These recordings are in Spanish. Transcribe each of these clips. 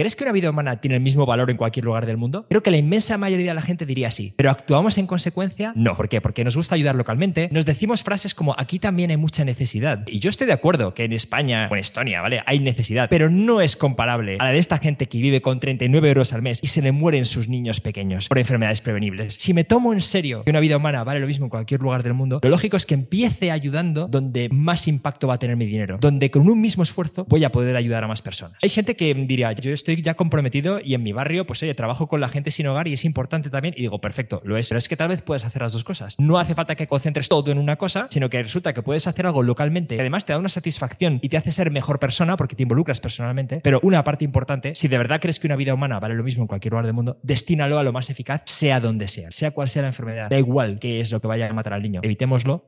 ¿Crees que una vida humana tiene el mismo valor en cualquier lugar del mundo? Creo que la inmensa mayoría de la gente diría sí, pero ¿actuamos en consecuencia? No. ¿Por qué? Porque nos gusta ayudar localmente, nos decimos frases como aquí también hay mucha necesidad. Y yo estoy de acuerdo que en España o en Estonia, ¿vale? Hay necesidad, pero no es comparable a la de esta gente que vive con 39 euros al mes y se le mueren sus niños pequeños por enfermedades prevenibles. Si me tomo en serio que una vida humana vale lo mismo en cualquier lugar del mundo, lo lógico es que empiece ayudando donde más impacto va a tener mi dinero, donde con un mismo esfuerzo voy a poder ayudar a más personas. Hay gente que diría, yo estoy ya comprometido y en mi barrio, pues oye, trabajo con la gente sin hogar y es importante también. Y digo, perfecto, lo es. Pero es que tal vez puedes hacer las dos cosas. No hace falta que concentres todo en una cosa, sino que resulta que puedes hacer algo localmente que además te da una satisfacción y te hace ser mejor persona porque te involucras personalmente. Pero una parte importante, si de verdad crees que una vida humana vale lo mismo en cualquier lugar del mundo, destínalo a lo más eficaz, sea donde sea, sea cual sea la enfermedad. Da igual qué es lo que vaya a matar al niño. Evitémoslo.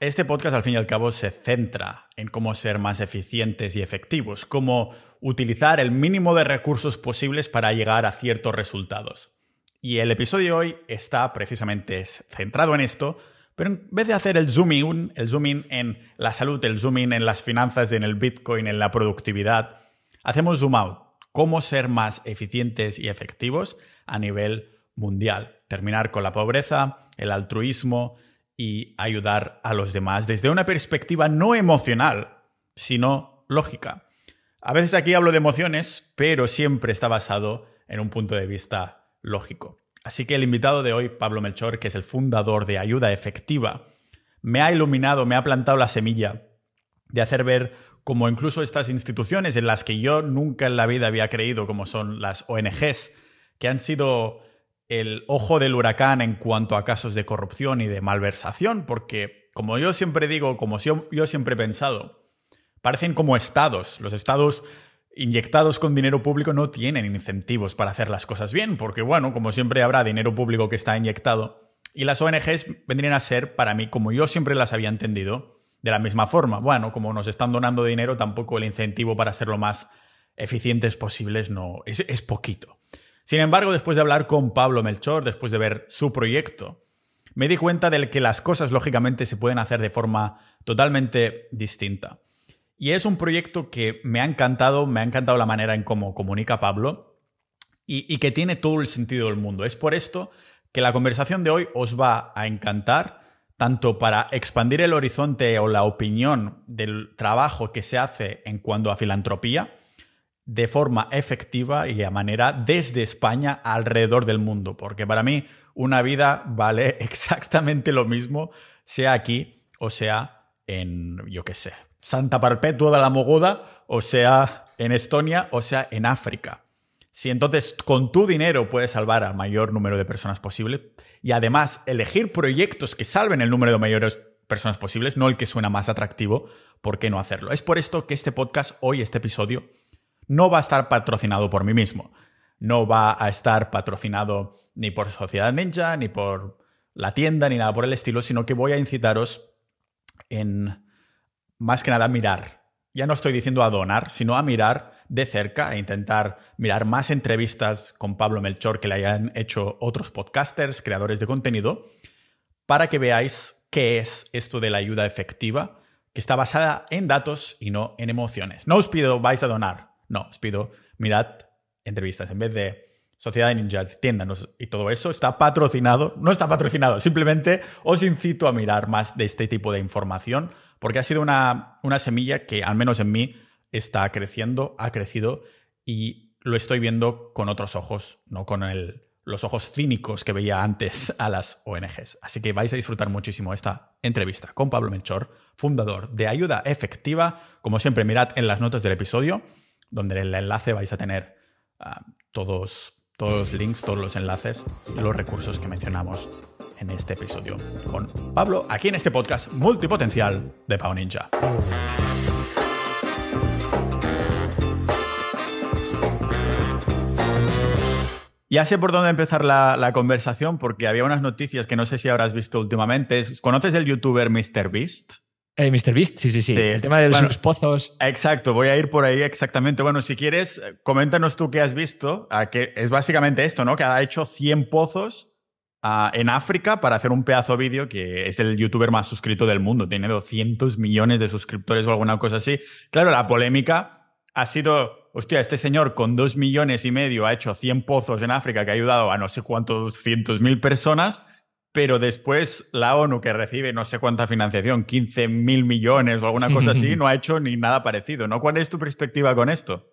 Este podcast al fin y al cabo se centra en cómo ser más eficientes y efectivos, cómo utilizar el mínimo de recursos posibles para llegar a ciertos resultados. Y el episodio hoy está precisamente centrado en esto, pero en vez de hacer el zoom in, el zoom in en la salud, el zoom in en las finanzas, en el Bitcoin, en la productividad, hacemos zoom out, cómo ser más eficientes y efectivos a nivel mundial, terminar con la pobreza, el altruismo, y ayudar a los demás desde una perspectiva no emocional, sino lógica. A veces aquí hablo de emociones, pero siempre está basado en un punto de vista lógico. Así que el invitado de hoy, Pablo Melchor, que es el fundador de Ayuda Efectiva, me ha iluminado, me ha plantado la semilla de hacer ver cómo incluso estas instituciones en las que yo nunca en la vida había creído, como son las ONGs, que han sido el ojo del huracán en cuanto a casos de corrupción y de malversación, porque, como yo siempre digo, como yo, siempre he pensado, parecen como estados. Los estados inyectados con dinero público no tienen incentivos para hacer las cosas bien, porque, bueno, como siempre habrá dinero público que está inyectado. Y las ONGs vendrían a ser, para mí, como yo siempre las había entendido, de la misma forma. Bueno, como nos están donando dinero, tampoco el incentivo para ser lo más eficientes posibles no es, es poquito. Sin embargo, después de hablar con Pablo Melchor, después de ver su proyecto, me di cuenta de que las cosas lógicamente se pueden hacer de forma totalmente distinta. Y es un proyecto que me ha encantado, me ha encantado la manera en cómo comunica Pablo y, que tiene todo el sentido del mundo. Es por esto que la conversación de hoy os va a encantar, tanto para expandir el horizonte o la opinión del trabajo que se hace en cuanto a filantropía, de forma efectiva y a manera desde España alrededor del mundo, porque para mí una vida vale exactamente lo mismo, sea aquí o sea en, yo qué sé, Santa Perpetua de la Mogoda, o sea en Estonia, o sea en África. Si entonces con tu dinero puedes salvar al mayor número de personas posible y además elegir proyectos que salven el número de mayores personas posibles, no el que suena más atractivo, ¿por qué no hacerlo? Es por esto que este podcast, hoy, este episodio, no va a estar patrocinado por mí mismo. No va a estar patrocinado ni por Sociedad Ninja, ni por la tienda, ni nada por el estilo, sino que voy a incitaros en más que nada mirar. Ya no estoy diciendo a donar, sino a mirar de cerca e intentar mirar más entrevistas con Pablo Melchor que le hayan hecho otros podcasters, creadores de contenido, para que veáis qué es esto de la ayuda efectiva, que está basada en datos y no en emociones. No os pido vais a donar, no, os pido, mirad entrevistas. En vez de Sociedad Ninja, tiendas y todo eso, está patrocinado. No está patrocinado, simplemente os incito a mirar más de este tipo de información, porque ha sido una, una semilla que, al menos en mí, está creciendo, ha crecido y lo estoy viendo con otros ojos, no con el, los ojos cínicos que veía antes a las ONGs. Así que vais a disfrutar muchísimo esta entrevista con Pablo Menchor, fundador de Ayuda Efectiva. Como siempre, mirad en las notas del episodio donde en el enlace vais a tener ah, todos, todos los links, todos los enlaces y los recursos que mencionamos en este episodio con Pablo, aquí en este podcast multipotencial de Pau Ninja. Ya sé por dónde empezar la, la, conversación porque había unas noticias que no sé si habrás visto últimamente. ¿Conoces el youtuber MrBeast? Eh, Mr. Beast, sí, sí, sí, El tema de los pozos. Exacto, voy a ir por ahí exactamente. Bueno, si quieres, coméntanos tú qué has visto, que es básicamente esto, ¿no? Que ha hecho 100 pozos ah, en África para hacer un pedazo vídeo que es el youtuber más suscrito del mundo. Tiene 200 millones de suscriptores o alguna cosa así. Claro, la polémica ha sido hostia, este señor con dos millones y medio ha hecho 100 pozos en África que ha ayudado a no sé cuántos cientos mil personas, pero después la ONU que recibe no sé cuánta financiación, 15 mil millones o alguna cosa así, no ha hecho ni nada parecido, ¿no? ¿Cuál es tu perspectiva con esto?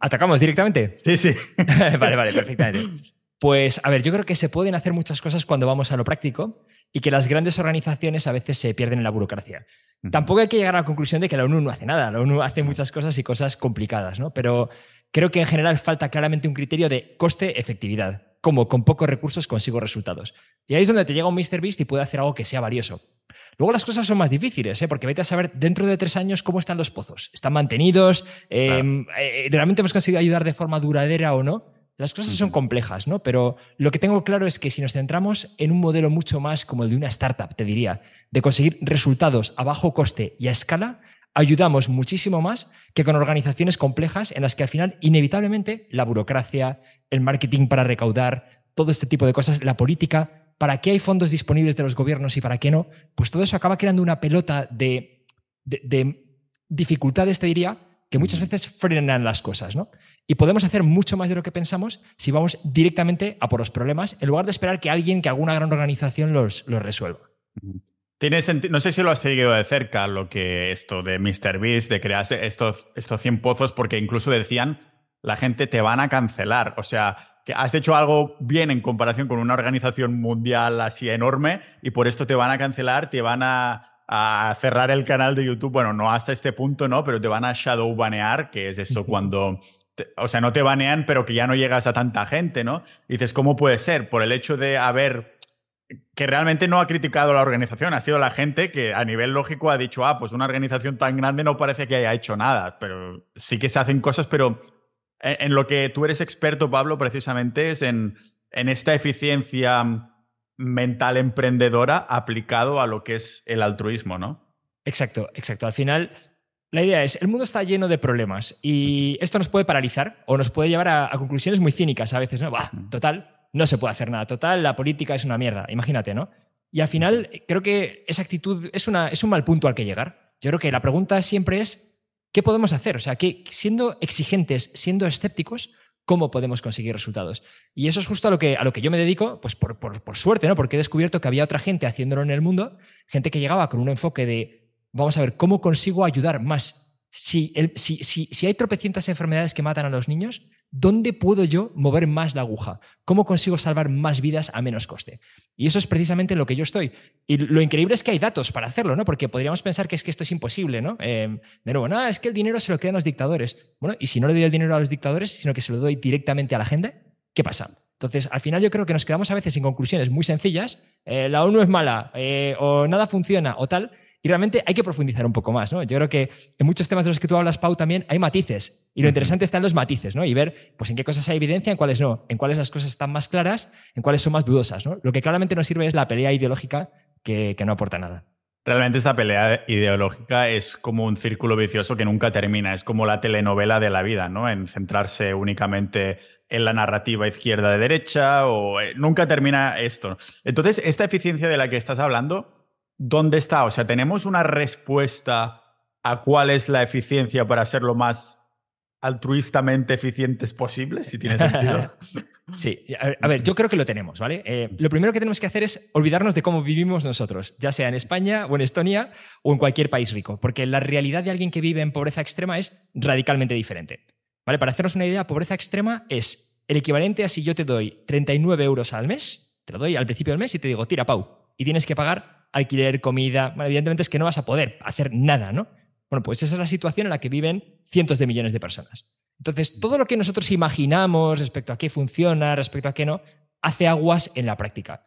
¿Atacamos directamente? Sí, sí. vale, vale, perfectamente. Pues a ver, yo creo que se pueden hacer muchas cosas cuando vamos a lo práctico y que las grandes organizaciones a veces se pierden en la burocracia. Tampoco hay que llegar a la conclusión de que la ONU no hace nada, la ONU hace muchas cosas y cosas complicadas, ¿no? Pero creo que en general falta claramente un criterio de coste-efectividad, como con pocos recursos consigo resultados. Y ahí es donde te llega un MrBeast y puede hacer algo que sea valioso. Luego las cosas son más difíciles, ¿eh? porque vete a saber dentro de tres años cómo están los pozos. ¿Están mantenidos? Em, eh, ¿Realmente hemos conseguido ayudar de forma duradera o no? Las cosas son complejas, ¿no? Pero lo que tengo claro es que si nos centramos en un modelo mucho más como el de una startup, te diría, de conseguir resultados a bajo coste y a escala, ayudamos muchísimo más que con organizaciones complejas en las que al final, inevitablemente, la burocracia, el marketing para recaudar, todo este tipo de cosas, la política, para qué hay fondos disponibles de los gobiernos y para qué no, pues todo eso acaba creando una pelota de, de dificultades, te diría, que muchas veces frenan las cosas, ¿no? Y podemos hacer mucho más de lo que pensamos si vamos directamente a por los problemas, en lugar de esperar que alguien, que alguna gran organización los, los resuelva. Tiene no sé si lo has seguido de cerca, lo que esto de MrBeast, de crear estos, estos 100 pozos, porque incluso decían, la gente te van a cancelar. O sea, que has hecho algo bien en comparación con una organización mundial así enorme y por esto te van a cancelar, te van a a cerrar el canal de YouTube. Bueno, no hasta este punto, ¿no? Pero te van a shadow banear, que es eso cuando. o sea, no te banean, pero que ya no llegas a tanta gente, ¿no? Y dices, ¿cómo puede ser? Por el hecho de haber. Que realmente no ha criticado la organización, ha sido la gente que a nivel lógico ha dicho, ah, pues una organización tan grande no parece que haya hecho nada, pero sí que se hacen cosas, pero en, lo que tú eres experto, Pablo, precisamente es en, en esta eficiencia mental emprendedora aplicado a lo que es el altruismo, ¿no? Exacto, exacto. Al final, la idea es, el mundo está lleno de problemas y esto nos puede paralizar o nos puede llevar a, conclusiones muy cínicas a veces, ¿no? Bah, total, no se puede hacer nada. Total, la política es una mierda, imagínate, ¿no? Y al final, creo que esa actitud es, una, es un mal punto al que llegar. Yo creo que la pregunta siempre es, ¿qué podemos hacer? O sea, que siendo exigentes, siendo escépticos, cómo podemos conseguir resultados. Y eso es justo a lo que, a lo que yo me dedico, pues por, por, suerte, ¿no? Porque he descubierto que había otra gente haciéndolo en el mundo, gente que llegaba con un enfoque de, vamos a ver, ¿cómo consigo ayudar más? Si, el, si, si, si hay tropecientas enfermedades que matan a los niños, ¿dónde puedo yo mover más la aguja? ¿Cómo consigo salvar más vidas a menos coste? Y eso es precisamente lo que yo estoy. Y lo increíble es que hay datos para hacerlo, ¿no? Porque podríamos pensar que es que esto es imposible, ¿no? Em, de nuevo, no, es que el dinero se lo quedan los dictadores. Bueno, y si no le doy el dinero a los dictadores, sino que se lo doy directamente a la gente, ¿qué pasa? Entonces, al final yo creo que nos quedamos a veces en conclusiones muy sencillas, eh, la ONU es mala, eh, o nada funciona, o tal, y realmente hay que profundizar un poco más, ¿no? Yo creo que en muchos temas de los que tú hablas, Pau, también hay matices. Y lo interesante está en los matices, ¿no? Y ver pues, en qué cosas hay evidencia, en cuáles no, en cuáles las cosas están más claras, en cuáles son más dudosas, ¿no? Lo que claramente nos sirve es la pelea ideológica que, que no aporta nada. Realmente esta pelea ideológica es como un círculo vicioso que nunca termina. Es como la telenovela de la vida, ¿no? En centrarse únicamente en la narrativa izquierda de derecha o eh, nunca termina esto. Entonces, esta eficiencia de la que estás hablando ¿dónde está? O sea, ¿tenemos una respuesta a cuál es la eficiencia para ser lo más altruistamente eficientes posible, si tiene sentido? Sí, a ver, yo creo que lo tenemos, ¿vale? Eh, lo primero que tenemos que hacer es olvidarnos de cómo vivimos nosotros, ya sea en España o en Estonia o en cualquier país rico, porque la realidad de alguien que vive en pobreza extrema es radicalmente diferente. ¿Vale? Para hacernos una idea, pobreza extrema es el equivalente a si yo te doy 39 euros al mes, te lo doy al principio del mes y te digo, tira, Pau, y tienes que pagar alquiler, comida. Bueno, evidentemente es que no vas a poder hacer nada, ¿no? Bueno, pues esa es la situación en la que viven cientos de millones de personas. Entonces, todo lo que nosotros imaginamos respecto a qué funciona, respecto a qué no, hace aguas en la práctica.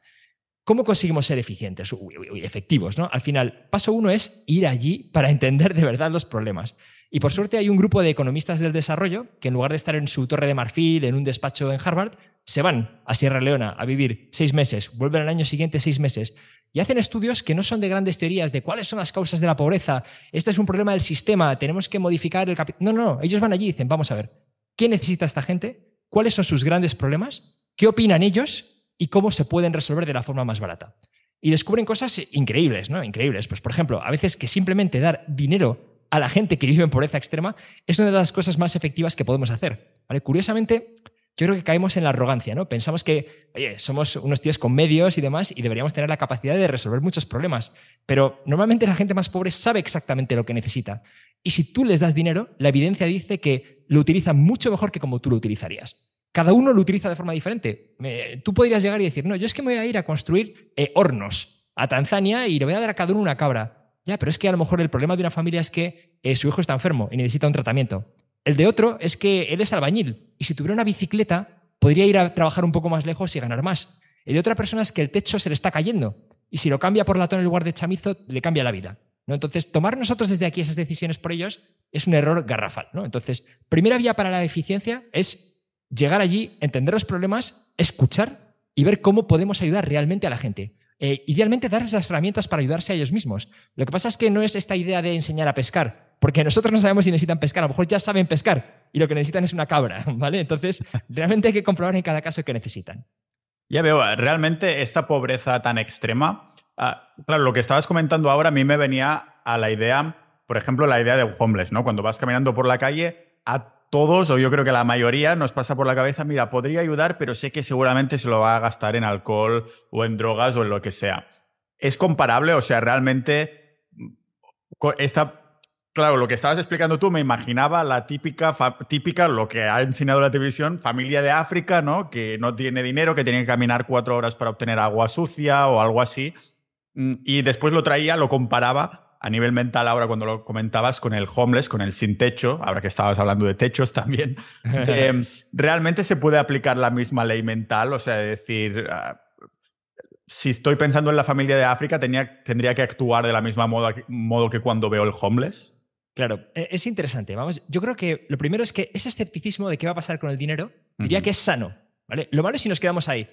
¿Cómo conseguimos ser eficientes, y efectivos? ¿no? Al final, paso uno es ir allí para entender de verdad los problemas. Y por suerte hay un grupo de economistas del desarrollo que en lugar de estar en su torre de marfil, en un despacho en Harvard, se van a Sierra Leona a vivir seis meses, vuelven al año siguiente seis meses y hacen estudios que no son de grandes teorías de cuáles son las causas de la pobreza. Este es un problema del sistema, tenemos que modificar el capital. No, no, no, ellos van allí y dicen, vamos a ver, ¿qué necesita esta gente? ¿Cuáles son sus grandes problemas? ¿Qué opinan ellos? ¿Y cómo se pueden resolver de la forma más barata? Y descubren cosas increíbles, ¿no? Increíbles. Pues, por ejemplo, a veces que simplemente dar dinero a la gente que vive en pobreza extrema es una de las cosas más efectivas que podemos hacer. Curiosamente, yo creo que caemos en la arrogancia, ¿no? Pensamos que, oye, somos unos tíos con medios y demás y deberíamos tener la capacidad de resolver muchos problemas. Pero normalmente la gente más pobre sabe exactamente lo que necesita. Y si tú les das dinero, la evidencia dice que lo utilizan mucho mejor que como tú lo utilizarías. Cada uno lo utiliza de forma diferente. tú podrías llegar y decir, no, yo es que me voy a ir a construir eh, hornos a Tanzania y le voy a dar a cada uno una cabra. Ya, pero es que a lo mejor el problema de una familia es que eh, su hijo está enfermo y necesita un tratamiento. El de otro es que él es albañil y si tuviera una bicicleta podría ir a trabajar un poco más lejos y ganar más. El de otra persona es que el techo se le está cayendo y si lo cambia por latón en lugar de chamizo, le cambia la vida. ¿no? Entonces, tomar nosotros desde aquí esas decisiones por ellos es un error garrafal. ¿no? Entonces, primera vía para la eficiencia es llegar allí, entender los problemas, escuchar y ver cómo podemos ayudar realmente a la gente. Eh, idealmente, darles las herramientas para ayudarse a ellos mismos. Lo que pasa es que no es esta idea de enseñar a pescar porque nosotros no sabemos si necesitan pescar, a lo mejor ya saben pescar y lo que necesitan es una cabra, ¿vale? Entonces, realmente hay que comprobar en cada caso qué necesitan. Ya veo, realmente esta pobreza tan extrema, ah, claro, lo que estabas comentando ahora a mí me venía a la idea, por ejemplo, la idea de homeless, ¿no? Cuando vas caminando por la calle, a todos, o yo creo que la mayoría, nos pasa por la cabeza, mira, podría ayudar, pero sé que seguramente se lo va a gastar en alcohol o en drogas o en lo que sea. ¿Es comparable? O sea, realmente mm, esta Claro, lo que estabas explicando tú me imaginaba la típica, típica, lo que ha enseñado la televisión, familia de África, ¿no? Que no tiene dinero, que tiene que caminar cuatro horas para obtener agua sucia o algo así. Mm, y después lo traía, lo comparaba a nivel mental ahora cuando lo comentabas con el homeless, con el sin techo, ahora que estabas hablando de techos también. Em, ¿Realmente se puede aplicar la misma ley mental? O sea, decir... Ah, si estoy pensando en la familia de África, tenía, tendría que actuar de la misma modo, modo que cuando veo el homeless. Claro, e, es interesante. Vamos, yo creo que lo primero es que ese escepticismo de qué va a pasar con el dinero, diría que es sano. ¿vale? Lo malo es si nos quedamos ahí.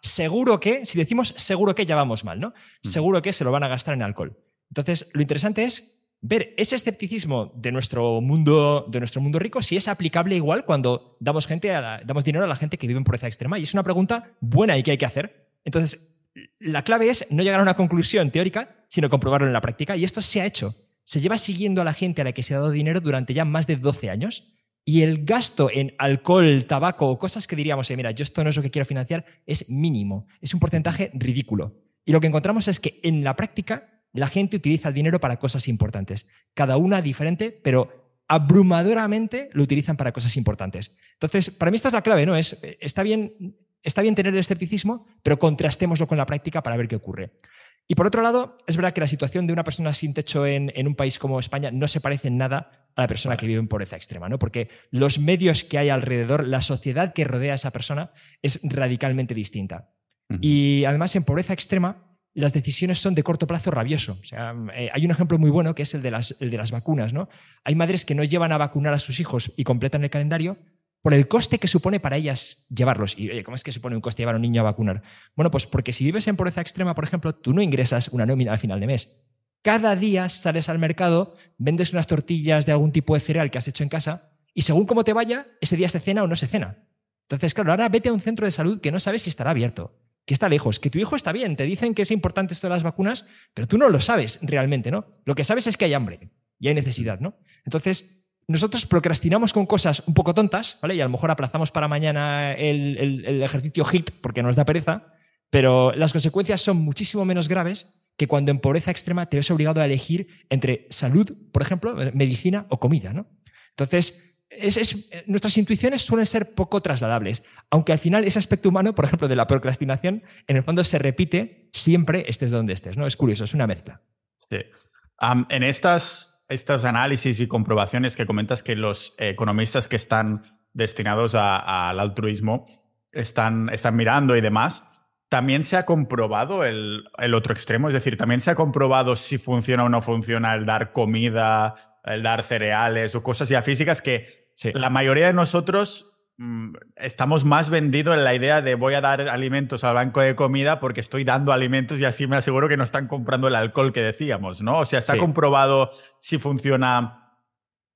seguro que, si decimos seguro que ya vamos mal, ¿no? Seguro que se lo van a gastar en alcohol. Entonces, lo interesante es ver ese escepticismo de nuestro mundo, de nuestro mundo rico, si es aplicable igual cuando damos, gente damos dinero a la gente que vive en pobreza extrema. Y es una pregunta buena y que hay que hacer. Entonces, la clave es no llegar a una conclusión teórica, sino comprobarlo en la práctica. Y esto se ha hecho se lleva siguiendo a la gente a la que se ha dado dinero durante ya más de 12 años y el gasto en alcohol, tabaco o cosas que diríamos, eh, mira, yo esto no es lo que quiero financiar, es mínimo, es un porcentaje ridículo. Y lo que encontramos es que en la práctica la gente utiliza el dinero para cosas importantes, cada una diferente, pero abrumadoramente lo utilizan para cosas importantes. Entonces, para mí esta es la clave, ¿no? Es, eh, está bien, está bien tener el escepticismo, pero contrastémoslo con la práctica para ver qué ocurre. Y por otro lado, es verdad que la situación de una persona sin techo en, un país como España no se parece en nada a la persona que vive en pobreza extrema, ¿no? Porque los medios que hay alrededor, la sociedad que rodea a esa persona es radicalmente distinta. Y además, en pobreza extrema, las decisiones son de corto plazo rabioso. O sea, eh, hay un ejemplo muy bueno que es el de, las, el de las vacunas, ¿no? Hay madres que no llevan a vacunar a sus hijos y completan el calendario por el coste que supone para ellas llevarlos. Y, oye, ¿cómo es que supone un coste llevar a un niño a vacunar? Bueno, pues porque si vives en pobreza extrema, por ejemplo, tú no ingresas una nómina al final de mes. Cada día sales al mercado, vendes unas tortillas de algún tipo de cereal que has hecho en casa y según cómo te vaya, ese día se cena o no se cena. Entonces, claro, ahora vete a un centro de salud que no sabes si estará abierto, que está lejos, que tu hijo está bien, te dicen que es importante esto de las vacunas, pero tú no lo sabes realmente, ¿no? Lo que sabes es que hay hambre y hay necesidad, ¿no? Entonces, nosotros procrastinamos con cosas un poco tontas, ¿vale? Y a lo mejor aplazamos para mañana el, ejercicio HIT porque nos da pereza, pero las consecuencias son muchísimo menos graves que cuando en pobreza extrema te ves obligado a elegir entre salud, por ejemplo, medicina o comida, ¿no? Entonces, nuestras intuiciones suelen ser poco trasladables, aunque al final ese aspecto humano, por ejemplo, de la procrastinación, en el fondo se repite siempre estés donde estés, ¿no? Es curioso, es una mezcla. Sí. en estas estos análisis y comprobaciones que comentas que los economistas que están destinados al altruismo están, están mirando y demás, también se ha comprobado el, otro extremo, es decir, también se ha comprobado si funciona o no funciona el dar comida, el dar cereales o cosas ya físicas que la mayoría de nosotros estamos más vendidos en la idea de voy a dar alimentos al banco de comida porque estoy dando alimentos y así me aseguro que no están comprando el alcohol que decíamos, ¿no? O sea, ¿está comprobado si funciona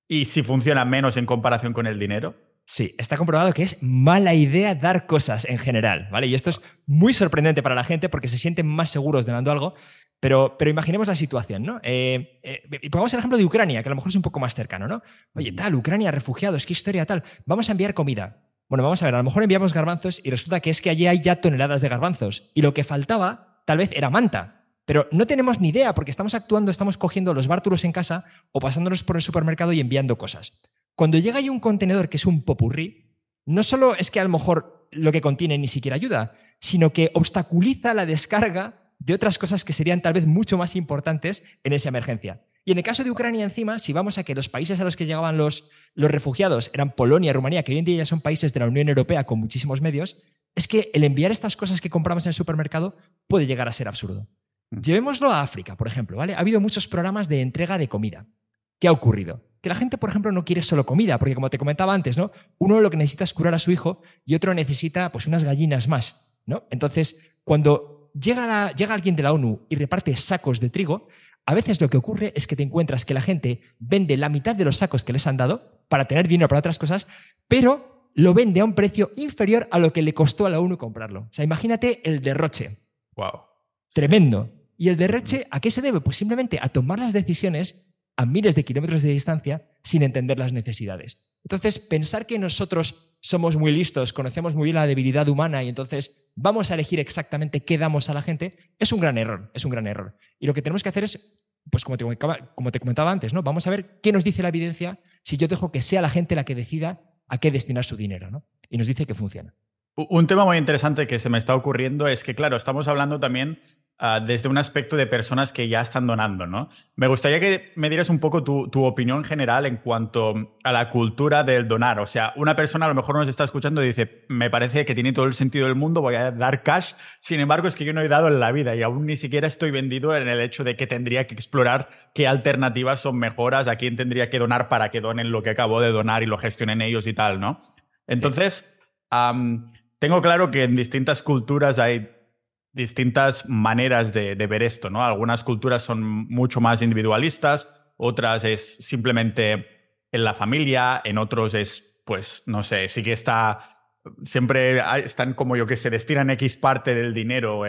y si funciona menos en comparación con el dinero? Sí, está comprobado que es mala idea dar cosas en general, ¿vale? Y esto es muy sorprendente para la gente porque se sienten más seguros donando algo, pero, pero imaginemos la situación, ¿no? Eh, eh, y pongamos el ejemplo de Ucrania, que a lo mejor es un poco más cercano, ¿no? Oye, tal, Ucrania, refugiados, qué historia tal. Vamos a enviar comida. Bueno, vamos a ver, a lo mejor enviamos garbanzos y resulta que es que allí hay ya toneladas de garbanzos. Y lo que faltaba, tal vez, era manta. Pero no tenemos ni idea porque estamos actuando, estamos cogiendo los bártulos en casa o pasándolos por el supermercado y enviando cosas. Cuando llega ahí un contenedor que es un popurrí, no solo es que a lo mejor lo que contiene ni siquiera ayuda, sino que obstaculiza la descarga de otras cosas que serían tal vez mucho más importantes en esa emergencia. Y en el caso de Ucrania encima, si vamos a que los países a los que llegaban los, los refugiados eran Polonia y Rumanía, que hoy en día ya son países de la Unión Europea con muchísimos medios, es que el enviar estas cosas que compramos en el supermercado puede llegar a ser absurdo. Mm. Llevémoslo a África, por ejemplo, ¿vale? Ha habido muchos programas de entrega de comida. ¿Qué ha ocurrido? Que la gente, por ejemplo, no quiere solo comida, porque como te comentaba antes, ¿no? Uno lo que necesita es curar a su hijo y otro necesita pues unas gallinas más, ¿no? Entonces, cuando llega, llega alguien de la ONU y reparte sacos de trigo, a veces lo que ocurre es que te encuentras que la gente vende la mitad de los sacos que les han dado para tener dinero para otras cosas, pero lo vende a un precio inferior a lo que le costó a la ONU comprarlo. O sea, imagínate el derroche. Wow. Tremendo. ¿Y el derroche a qué se debe? Pues simplemente a tomar las decisiones a miles de kilómetros de distancia sin entender las necesidades. Entonces, pensar que nosotros somos muy listos, conocemos muy bien la debilidad humana y entonces vamos a elegir exactamente qué damos a la gente, es un gran error, es un gran error. Y lo que tenemos que hacer es, pues como te, como te comentaba antes, ¿no? Vamos a ver qué nos dice la evidencia si yo dejo que sea la gente la que decida a qué destinar su dinero, ¿no? Y nos dice que funciona. Un tema muy interesante que se me está ocurriendo es que, claro, estamos hablando también Ah, desde un aspecto de personas que ya están donando, ¿no? Me gustaría que me dieras un poco tu, tu, opinión general en cuanto a la cultura del donar. O sea, una persona a lo mejor nos está escuchando y dice, me parece que tiene todo el sentido del mundo, voy a dar cash. Sin embargo, es que yo no he dado en la vida y aún ni siquiera estoy vendido en el hecho de que tendría que explorar qué alternativas son mejoras, a quién tendría que donar para que donen lo que acabo de donar y lo gestionen ellos y tal, ¿no? Entonces, tengo claro que en distintas culturas hay distintas maneras de, ver esto, ¿no? Algunas culturas son mucho más individualistas, otras es simplemente en la familia, en otros es, pues, no sé, sí que está, siempre están como yo que se destinan X parte del dinero.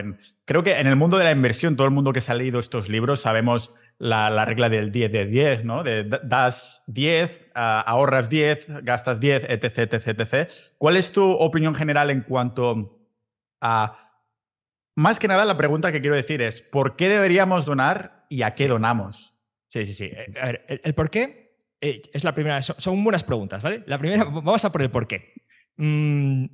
Creo que en el mundo de la inversión, todo el mundo que se ha leído estos libros sabemos la, regla del 10 de 10, ¿no? De das 10, ah, ahorras 10, gastas 10, etc, etc, etc. ¿Cuál es tu opinión general en cuanto a más que nada, la pregunta que quiero decir es, ¿por qué deberíamos donar y a qué donamos? Sí, sí, sí. Eh, a ver, el, por qué eh, es la primera, son, buenas preguntas, ¿vale? La primera, vamos a por el por qué. Mm,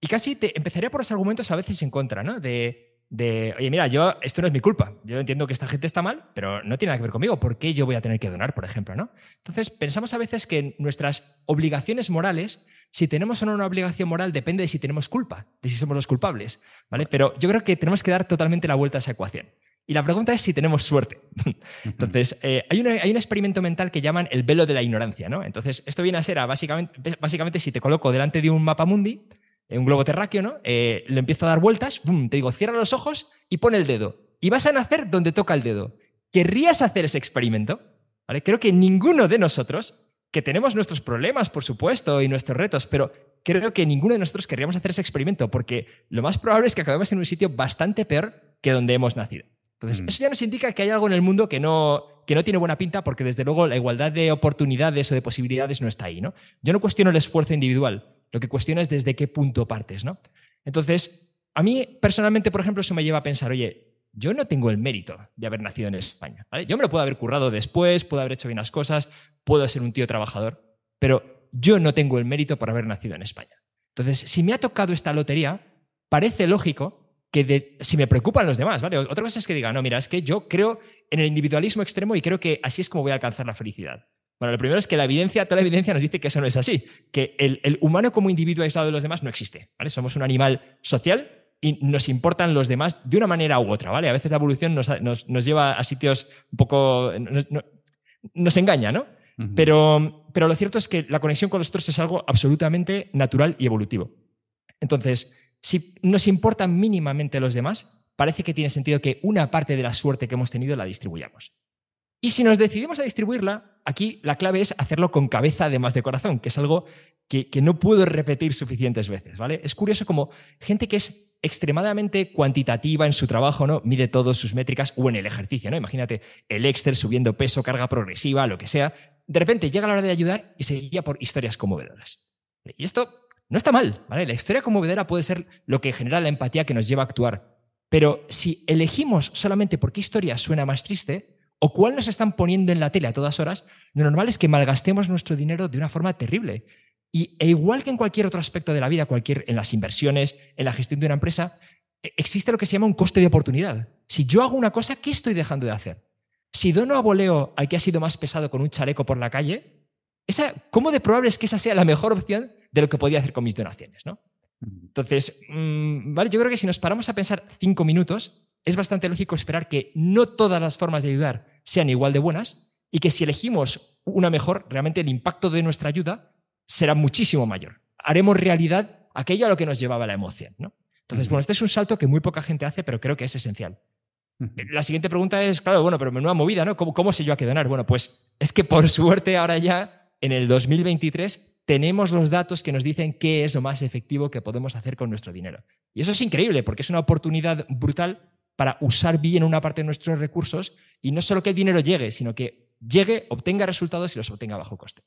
y casi te empezaría por los argumentos a veces en contra, ¿no? De, de, oye, mira, yo, esto no es mi culpa. Yo entiendo que esta gente está mal, pero no tiene nada que ver conmigo. ¿Por qué yo voy a tener que donar, por ejemplo, ¿no? Entonces, pensamos a veces que nuestras obligaciones morales si tenemos o no una obligación moral depende de si tenemos culpa, de si somos los culpables, ¿vale? Pero yo creo que tenemos que dar totalmente la vuelta a esa ecuación. Y la pregunta es si tenemos suerte. Entonces, eh, hay, un experimento mental que llaman el velo de la ignorancia, ¿no? Entonces, esto viene a ser, básicamente, básicamente, si te coloco delante de un mapa mundi, un globo terráqueo, ¿no? Eh, le empiezo a dar vueltas, te digo, cierra los ojos y pon el dedo. Y vas a nacer donde toca el dedo. ¿Querrías hacer ese experimento? ¿Vale? Creo que ninguno de nosotros que tenemos nuestros problemas, por supuesto, y nuestros retos, pero creo que ninguno de nosotros querríamos hacer ese experimento porque lo más probable es que acabemos en un sitio bastante peor que donde hemos nacido. Entonces, mm. eso ya nos indica que hay algo en el mundo que no, que no tiene buena pinta porque desde luego la igualdad de oportunidades o de posibilidades no está ahí. ¿no? Yo no cuestiono el esfuerzo individual, lo que cuestiono es desde qué punto partes. ¿no? Entonces, a mí personalmente, por ejemplo, eso me lleva a pensar, oye, yo no tengo el mérito de haber nacido en España. Yo me lo puedo haber currado después, puedo haber hecho bien las cosas, puedo ser un tío trabajador, pero yo no tengo el mérito por haber nacido en España. Entonces, si me ha tocado esta lotería, parece lógico que si me preocupan los demás, ¿vale? Otra cosa es que diga, no, mira, es que yo creo en el individualismo extremo y creo que así es como voy a alcanzar la felicidad. Bueno, lo primero es que la evidencia, toda la evidencia nos dice que eso no es así, que el, el humano como individuo aislado de los demás no existe, ¿vale? Somos un animal social y nos importan los demás de una manera u otra, ¿vale? A veces la evolución nos, lleva a sitios un poco... nos, engaña, ¿no? pero, pero lo cierto es que la conexión con los otros es algo absolutamente natural y evolutivo. Entonces, si nos importan mínimamente los demás, parece que tiene sentido que una parte de la suerte que hemos tenido la distribuyamos. Y si nos decidimos a distribuirla, aquí la clave es hacerlo con cabeza además de corazón, que es algo que, no puedo repetir suficientes veces, ¿vale? Es curioso como gente que es extremadamente cuantitativa en su trabajo, ¿no? Mide todas sus métricas o en el ejercicio, ¿no? Imagínate el Excel subiendo peso, carga progresiva, lo que sea. De repente llega la hora de ayudar y se guía por historias conmovedoras. Y esto no está mal, ¿vale? La historia conmovedora puede ser lo que genera la empatía que nos lleva a actuar. Pero si elegimos solamente por qué historia suena más triste o cuál nos están poniendo en la tele a todas horas, lo normal es que malgastemos nuestro dinero de una forma terrible. Y e igual que en cualquier otro aspecto de la vida, cualquier, en las inversiones, en la gestión de una empresa, e, existe lo que se llama un coste de oportunidad. Si yo hago una cosa, ¿qué estoy dejando de hacer? Si dono a voleo al que ha sido más pesado con un chaleco por la calle, esa, ¿cómo de probable es que esa sea la mejor opción de lo que podía hacer con mis donaciones? ¿no? Entonces, mm, vale, yo creo que si nos paramos a pensar cinco minutos, es bastante lógico esperar que no todas las formas de ayudar sean igual de buenas y que si elegimos una mejor, realmente el impacto de nuestra ayuda será muchísimo mayor. Haremos realidad aquello a lo que nos llevaba la emoción. ¿no? Entonces, bueno, este es un salto que muy poca gente hace, pero creo que es esencial. La siguiente pregunta es, claro, bueno, pero menuda movida, ¿no? ¿Cómo, ¿Cómo sé yo a qué donar? Bueno, pues es que por suerte ahora ya, en el 2023, tenemos los datos que nos dicen qué es lo más efectivo que podemos hacer con nuestro dinero. Y eso es increíble, porque es una oportunidad brutal para usar bien una parte de nuestros recursos y no solo que el dinero llegue, sino que llegue, obtenga resultados y los obtenga bajo coste.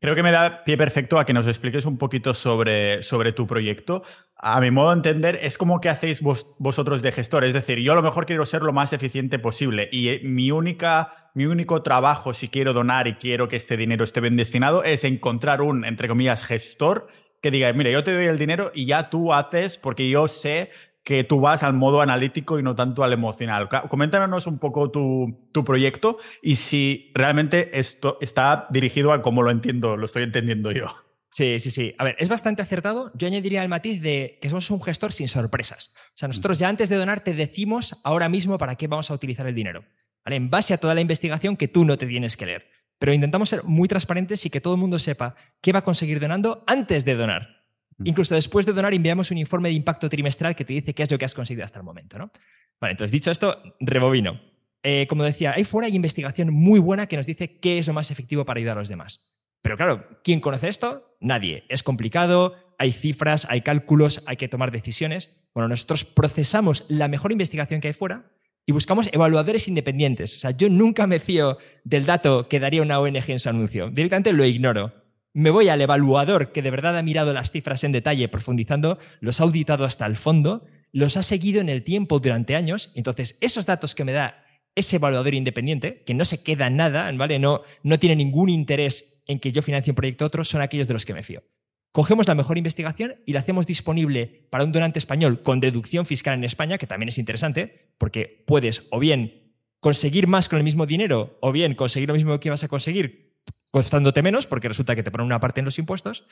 Creo que me da pie perfecto a que nos expliques un poquito sobre, sobre tu proyecto. A mi modo de entender, es como que hacéis vosotros de gestor. Es decir, yo a lo mejor quiero ser lo más eficiente posible y eh, mi, única, mi único trabajo, si quiero donar y quiero que este dinero esté bien destinado, es encontrar un, entre comillas, gestor que diga, mira, yo te doy el dinero y ya tú haces porque yo sé que tú vas al modo analítico y no tanto al emocional. Coméntanos un poco tu, proyecto y si realmente esto está dirigido a cómo lo entiendo, lo estoy entendiendo yo. Sí, sí, sí. A ver, es bastante acertado. Yo añadiría el matiz de que somos un gestor sin sorpresas. O sea, nosotros ya antes de donar te decimos ahora mismo para qué vamos a utilizar el dinero. En base a toda la investigación que tú no te tienes que leer. Pero intentamos ser muy transparentes y que todo el mundo sepa qué va a conseguir donando antes de donar. Incluso después de donar enviamos un informe de impacto trimestral que te dice qué es lo que has conseguido hasta el momento. ¿no? Vale, entonces dicho esto, rebobino. Eh, como decía, ahí fuera hay investigación muy buena que nos dice qué es lo más efectivo para ayudar a los demás. Pero claro, ¿quién conoce esto? Nadie. Es complicado, hay cifras, hay cálculos, hay que tomar decisiones. Bueno, nosotros procesamos la mejor investigación que hay fuera y buscamos evaluadores independientes. O sea, yo nunca me fío del dato que daría una ONG en su anuncio. Directamente lo ignoro me voy al evaluador que de verdad ha mirado las cifras en detalle, profundizando, los ha auditado hasta el fondo, los ha seguido en el tiempo durante años. Entonces, esos datos que me da ese evaluador independiente, que no se queda nada, ¿vale? No, no tiene ningún interés en que yo financie un proyecto otro, son aquellos de los que me fío. Cogemos la mejor investigación y la hacemos disponible para un donante español con deducción fiscal en España, que también es interesante, porque puedes o bien conseguir más con el mismo dinero, o bien conseguir lo mismo que vas a conseguir costándote menos, porque resulta que te ponen una parte en los impuestos,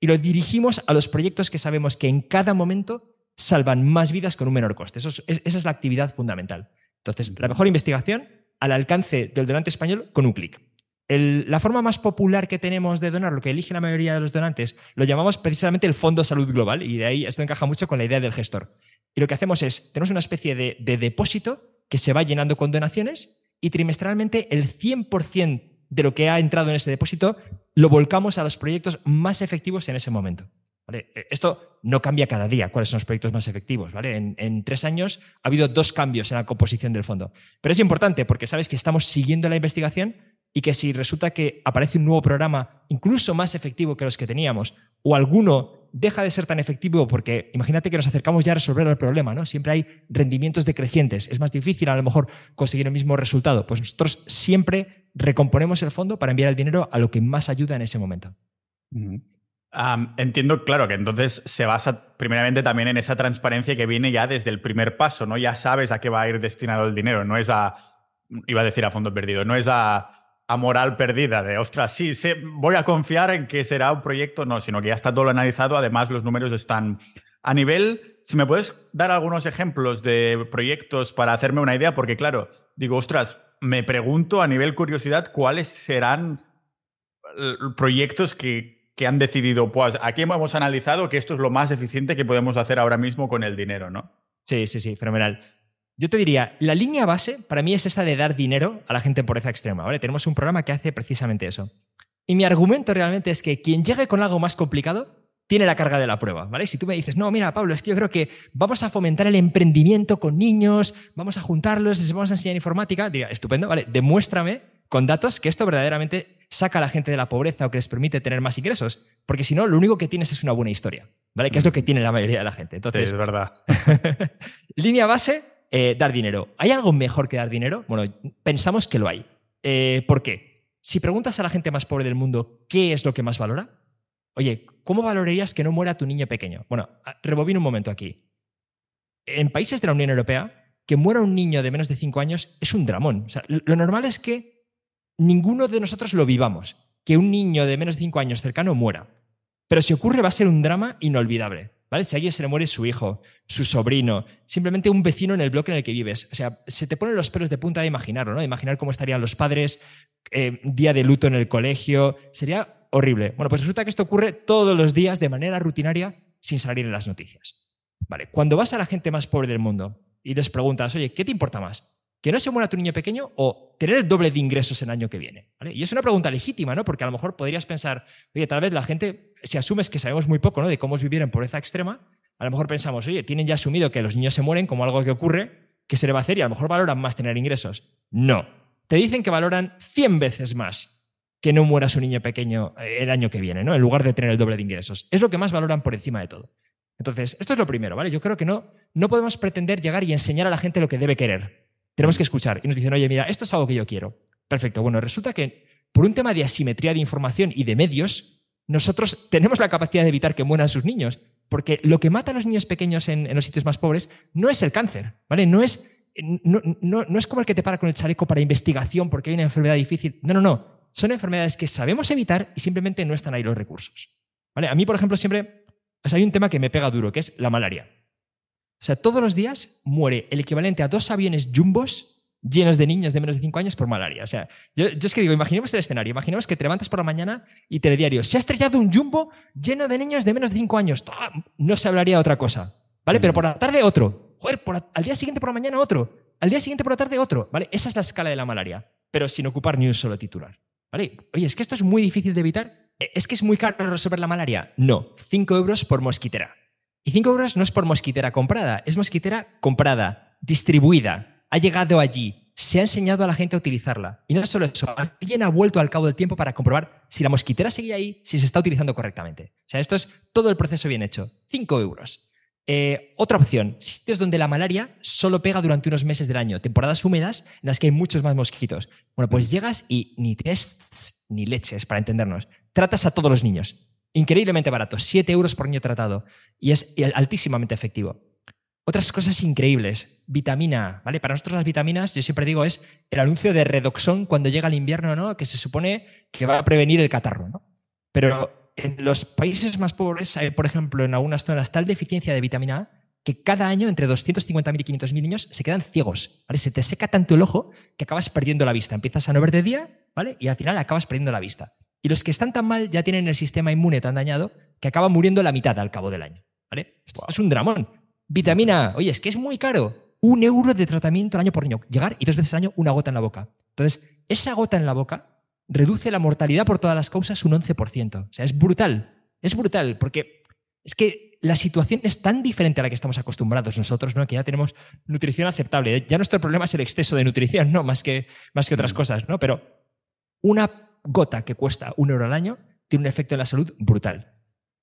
y lo dirigimos a los proyectos que sabemos que en cada momento salvan más vidas con un menor coste. esa es la actividad fundamental. Entonces, la mejor investigación al alcance del donante español con un clic. la forma más popular que tenemos de donar, lo que elige la mayoría de los donantes, lo llamamos precisamente el Fondo Salud Global, y de ahí esto encaja mucho con la idea del gestor. Y lo que hacemos es, tenemos una especie de, de depósito que se va llenando con donaciones y trimestralmente el 100% de lo que ha entrado en ese depósito lo volcamos a los proyectos más efectivos en ese momento. Eh, esto no cambia cada día, cuáles son los proyectos más efectivos. ¿vale? En, tres años ha habido dos cambios en la composición del fondo. Pero es importante porque sabes que estamos siguiendo la investigación y que si resulta que aparece un nuevo programa incluso más efectivo que los que teníamos o alguno deja de ser tan efectivo porque imagínate que nos acercamos ya a resolver el problema, ¿no? Siempre hay rendimientos decrecientes, es más difícil a lo mejor conseguir el mismo resultado. Pues nosotros siempre recomponemos el fondo para enviar el dinero a lo que más ayuda en ese momento. entiendo, claro, que entonces se basa primeramente también en esa transparencia que viene ya desde el primer paso, ¿no? Ya sabes a qué va a ir destinado el dinero, no es a, iba a decir a fondo perdido, no es a, moral perdida de, ostras, sí, voy a confiar en que será un proyecto, no, sino que ya está todo analizado, además los números están a nivel, si me puedes dar algunos ejemplos de proyectos para hacerme una idea, porque claro, digo, ostras, me pregunto a nivel curiosidad cuáles serán eh, proyectos que, han decidido, pues aquí hemos analizado que esto es lo más eficiente que podemos hacer ahora mismo con el dinero, ¿no? Sí, sí, sí, fenomenal. Yo te diría, la línea base para mí es esa de dar dinero a la gente en pobreza extrema, ¿vale? Tenemos un programa que hace precisamente eso. Y mi argumento realmente es que quien llegue con algo más complicado tiene la carga de la prueba, ¿vale? Si tú me dices, no, mira, Pablo, es que yo creo que vamos a fomentar el emprendimiento con niños, vamos a juntarlos, les vamos a enseñar informática, diría, estupendo, ¿vale? Demuéstrame con datos que esto verdaderamente saca a la gente de la pobreza o que les permite tener más ingresos, porque si no, lo único que tienes es una buena historia, ¿vale? Que es lo que tiene la mayoría de la gente. Entonces, sí, es verdad. línea base, eh, dar dinero. ¿Hay algo mejor que dar dinero? Bueno, pensamos que lo hay. Eh, ¿Por qué? Si preguntas a la gente más pobre del mundo qué es lo que más valora, Oye, ¿cómo valorarías que no muera tu niño pequeño? Bueno, rebobino un momento aquí. En países de la Unión Europea, que muera un niño de menos de 5 años es un dramón. Lo normal es que ninguno de nosotros lo vivamos, que un niño de menos de 5 años cercano muera. Pero si ocurre va a ser un drama inolvidable. ¿Vale? Si a alguien se le muere su hijo, su sobrino, simplemente un vecino en el bloque en el que vives. O sea, se te ponen los pelos de punta de imaginarlo, ¿no? imaginar cómo estarían los padres, eh, día de luto en el colegio. Sería horrible. Bueno, pues resulta que esto ocurre todos los días de manera rutinaria sin salir en las noticias. Vale, cuando vas a la gente más pobre del mundo y les preguntas, oye, ¿qué te importa más? ¿Que no se muera tu niño pequeño o tener el doble de ingresos el año que viene? Y es una pregunta legítima, ¿no? Porque a lo mejor podrías pensar, oye, tal vez la gente, si asumes que sabemos muy poco ¿no? de cómo es vivir en pobreza extrema, a lo mejor pensamos, oye, tienen ya asumido que los niños se mueren como algo que ocurre, ¿qué se le va a hacer? Y a lo mejor valoran más tener ingresos. No. Te dicen que valoran 100 veces más que no muera su niño pequeño eh, el año que viene, ¿no? En lugar de tener el doble de ingresos. Es lo que más valoran por encima de todo. Entonces, esto es lo primero, ¿vale? Yo creo que no, no podemos pretender llegar y enseñar a la gente lo que debe querer. Tenemos que escuchar. Y nos dicen, oye, mira, esto es algo que yo quiero. Perfecto. Bueno, resulta que por un tema de asimetría de información y de medios, nosotros tenemos la capacidad de evitar que mueran sus niños. Porque lo que mata a los niños pequeños en, los sitios más pobres no es el cáncer, ¿vale? No es, no, no es como el que te para con el chaleco para investigación porque hay una enfermedad difícil. No, no, no son enfermedades que sabemos evitar y simplemente no están ahí los recursos. ¿Vale? A mí, por ejemplo, siempre hay un tema que me pega duro, que es la malaria. O sea, todos los días muere el equivalente a dos aviones jumbos llenos de niños de menos de 5 años por malaria. O sea, yo, es que digo, imaginemos el escenario, imaginemos que te levantas por la mañana y telediario, se ha estrellado un jumbo lleno de niños de menos de 5 años. No se hablaría de otra cosa, ¿vale? Pero por la tarde otro. Joder, al día siguiente por la mañana otro. Al día siguiente por la tarde otro, ¿vale? Esa es la escala de la malaria, pero sin ocupar ni un solo titular. Oye, es que esto es muy difícil de evitar. ¿E-, ¿Es que es muy caro resolver la malaria? No, 5 euros por mosquitera. Y 5 euros no es por mosquitera comprada, es mosquitera comprada, distribuida, ha llegado allí, se ha enseñado a la gente a utilizarla. Y no solo eso, alguien ha vuelto al cabo del tiempo para comprobar si la mosquitera seguía ahí, si se está utilizando correctamente. O sea, esto es todo el proceso bien hecho. 5 euros. Eh, otra opción, sitios donde la malaria solo pega durante unos meses del año, temporadas húmedas en las que hay muchos más mosquitos. Bueno, pues llegas y ni tests ni leches, para entendernos. Tratas a todos los niños. Increíblemente barato, 7 euros por niño tratado. Y es altísimamente efectivo. Otras cosas increíbles, vitamina, ¿vale? Para nosotros las vitaminas, yo siempre digo, es el anuncio de Redoxón cuando llega el invierno, ¿no? Que se supone que va a prevenir el catarro, ¿no? Pero en los países más pobres hay, por ejemplo, en algunas zonas tal deficiencia de vitamina A que cada año entre 250.000 y 500.000 niños se quedan ciegos. ¿vale? Se te seca tanto el ojo que acabas perdiendo la vista. Empiezas a no ver de día ¿vale? y al final acabas perdiendo la vista. Y los que están tan mal ya tienen el sistema inmune tan dañado que acaban muriendo la mitad al cabo del año. ¿vale? Esto es un dramón. Vitamina A, oye, es que es muy caro. Un euro de tratamiento al año por niño. Llegar y dos veces al año una gota en la boca. Entonces, esa gota en la boca reduce la mortalidad por todas las causas un 11%. O sea, es brutal. Es brutal, porque es que la situación es tan diferente a la que estamos acostumbrados nosotros, ¿no? Que ya tenemos nutrición aceptable. Ya nuestro problema es el exceso de nutrición, ¿no? Más que, más que otras mm. cosas, ¿no? Pero una gota que cuesta un euro al año tiene un efecto en la salud brutal.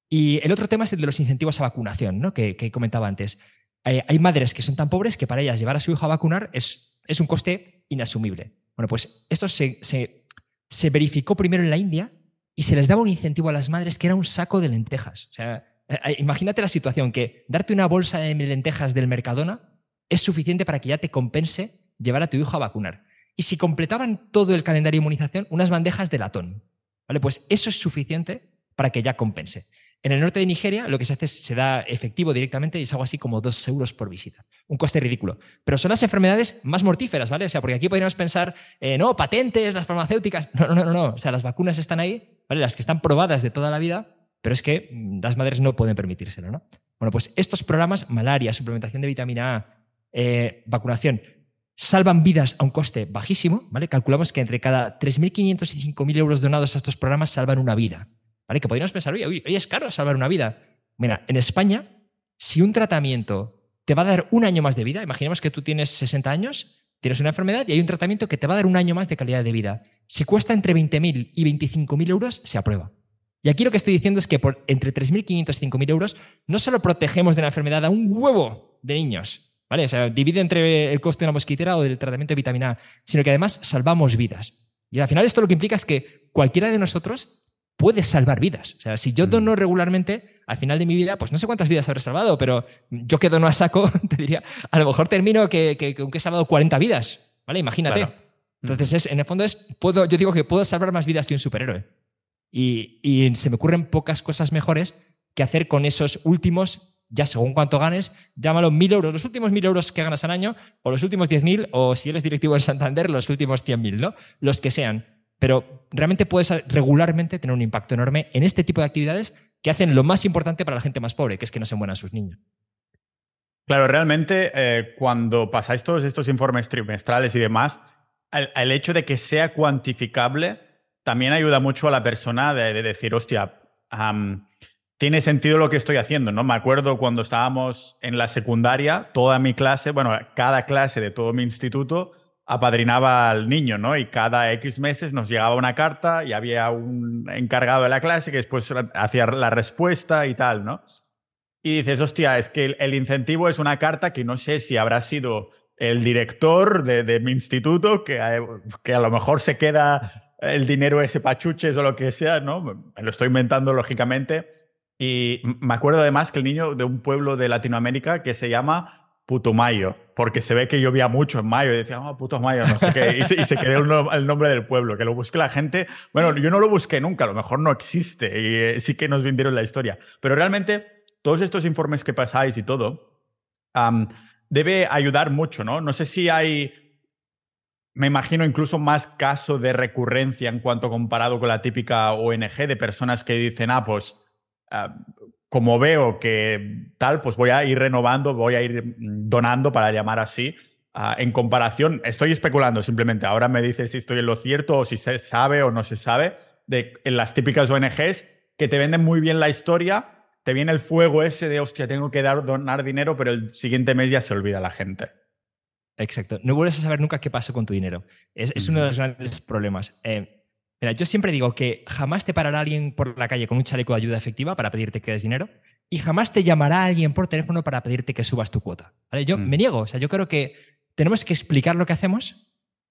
Y el otro tema es el de los incentivos a vacunación, ¿no? Que, comentaba antes. Eh, hay madres que son tan pobres que para ellas llevar a su hijo a vacunar es, es un coste inasumible. Bueno, pues esto se se verificó primero en la India y se les daba un incentivo a las madres que era un saco de lentejas. O sea, eh, eh, imagínate la situación que darte una bolsa de lentejas del Mercadona es suficiente para que ya te compense llevar a tu hijo a vacunar. Y si completaban todo el calendario de inmunización, unas bandejas de latón. ¿Vale? Pues eso es suficiente para que ya compense. En el norte de Nigeria lo que se hace es se da efectivo directamente y es algo así como dos euros por visita. Un coste ridículo. Pero son las enfermedades más mortíferas, ¿vale? O sea, porque aquí podríamos pensar, eh, no, patentes, las farmacéuticas. No, no, no, no. O sea, las vacunas están ahí, ¿vale? Las que están probadas de toda la vida, pero es que mm, las madres no pueden permitírselo, ¿no? Bueno, pues estos programas, malaria, suplementación de vitamina A, eh, vacunación, salvan vidas a un coste bajísimo, ¿vale? Calculamos que entre cada 3.500 y 5.000 euros donados a estos programas salvan una vida, Que podríamos pensar, oye, oye, es caro salvar una vida. Mira, en España, si un tratamiento te va a dar un año más de vida, imaginemos que tú tienes 60 años, tienes una enfermedad y hay un tratamiento que te va a dar un año más de calidad de vida. Si cuesta entre 20.000 y 25.000 euros, se aprueba. Y aquí lo que estoy diciendo es que por entre 3.500 y 5.000 euros no solo protegemos de la enfermedad a un huevo de niños, ¿vale? O sea, divide entre el coste de una mosquitera o del tratamiento de vitamina A, sino que además salvamos vidas. Y al final esto lo que implica es que cualquiera de nosotros puede salvar vidas. O sea, si yo dono mm. regularmente, al final de mi vida, pues no sé cuántas vidas habré salvado, pero yo que dono a saco, te diría, a lo mejor termino que, que, que he salvado 40 vidas, ¿vale? Imagínate. Entonces, es, en el fondo es, puedo, yo digo que puedo salvar más vidas que un superhéroe. Y, se me ocurren pocas cosas mejores que hacer con esos últimos, ya según cuánto ganes, llámalo mil euros, los últimos mil euros que ganas al año, o los últimos diez mil, o si eres directivo del Santander, los últimos cien mil, ¿no? Los que sean. Pero realmente puedes regularmente tener un impacto enorme en este tipo de actividades que hacen lo más importante para la gente más pobre, que es que no se mueran sus niños. Claro, realmente eh, cuando pasáis todos estos informes trimestrales y demás, el hecho de que sea cuantificable también ayuda mucho a la persona de, decir, hostia, tiene sentido lo que estoy haciendo, ¿no? Me acuerdo cuando estábamos en la secundaria, toda mi clase, bueno, cada clase de todo mi instituto apadrinaba al niño, ¿no? Y cada X meses nos llegaba una carta y había un encargado de la clase que después hacía la respuesta y tal, ¿no? Y dices, hostia, es que el, incentivo es una carta que no sé si habrá sido el director de, mi instituto, que, que a lo mejor se queda el dinero ese pachuches o lo que sea, ¿no? Me lo estoy inventando lógicamente. Y me acuerdo además que el niño de un pueblo de Latinoamérica que se llama Putumayo, porque se ve que llovía mucho en mayo y decía, oh, Putumayo, no sé qué, y se, quedó el nombre del pueblo, que lo busque la gente. Bueno, yo no lo busqué nunca, a lo mejor no existe y eh, sí que nos vendieron la historia. Pero realmente todos estos informes que pasáis y todo, debe ayudar mucho, ¿no? No sé si hay me imagino incluso más caso de recurrencia en cuanto comparado con la típica ONG de personas que dicen, ah, pues ah, como veo que tal, pues voy a ir renovando, voy a ir donando para llamar así. Ah, en comparación, estoy especulando simplemente, ahora me dices si estoy en lo cierto o si se sabe o no se sabe, de en las típicas ONGs que te venden muy bien la historia, te viene el fuego ese de, hostia, tengo que dar, donar dinero, pero el siguiente mes ya se olvida la gente. Exacto. No vuelves a saber nunca qué pasó con tu dinero. Es, uno de los grandes problemas. Eh, mira, yo siempre digo que jamás te parará alguien por la calle con un chaleco de ayuda efectiva para pedirte que des dinero y jamás te llamará alguien por teléfono para pedirte que subas tu cuota. Yo mm. me niego. O sea, yo creo que tenemos que explicar lo que hacemos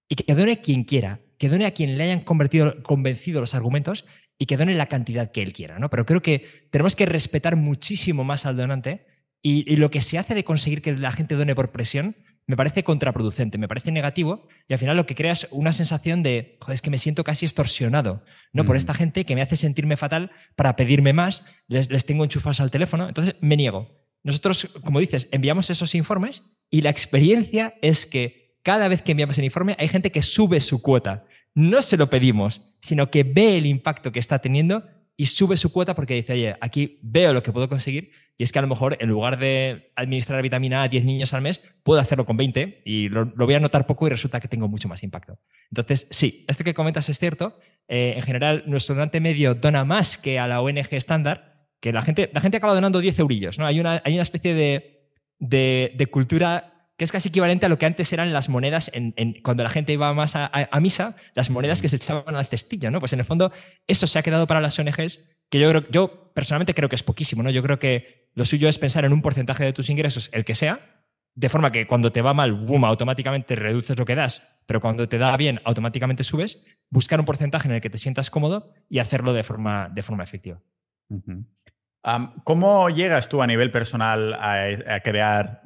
y que done quien quiera, que done a quien le hayan convencido los argumentos y que done la cantidad que él quiera. ¿no? Pero creo que tenemos que respetar muchísimo más al donante y lo que se hace de conseguir que la gente done por presión me parece contraproducente, me parece negativo y al final lo que crea es una sensación de, joder, es que me siento casi extorsionado, ¿no? Por mm. esta gente que me hace sentirme fatal para pedirme más, les, les tengo enchufados al teléfono, entonces me niego. Nosotros, como dices, enviamos esos informes y la experiencia es que cada vez que enviamos el informe hay gente que sube su cuota. No se lo pedimos, sino que ve el impacto que está teniendo y sube su cuota porque dice, oye, aquí veo lo que puedo conseguir y es que a lo mejor en lugar de administrar vitamina A a 10 niños al mes, puedo hacerlo con 20 y lo, voy a notar poco y resulta que tengo mucho más impacto. Entonces, sí, esto que comentas es cierto. Eh, en general, nuestro donante medio dona más que a la ONG estándar, que la gente, la gente acaba donando 10 eurillos. ¿no? Hay, una, hay una especie de, de, cultura que es casi equivalente a lo que antes eran las monedas en, cuando la gente iba más a, a, misa, las monedas que se echaban al cestillo, ¿no? Pues en el fondo eso se ha quedado para las ONGs, que yo creo, yo personalmente creo que es poquísimo, ¿no? Yo creo que lo suyo es pensar en un porcentaje de tus ingresos, el que sea, de forma que cuando te va mal, boom, automáticamente reduces lo que das, pero cuando te da bien, automáticamente subes, buscar un porcentaje en el que te sientas cómodo y hacerlo de forma, de forma efectiva. ¿Cómo llegas tú a nivel personal a, crear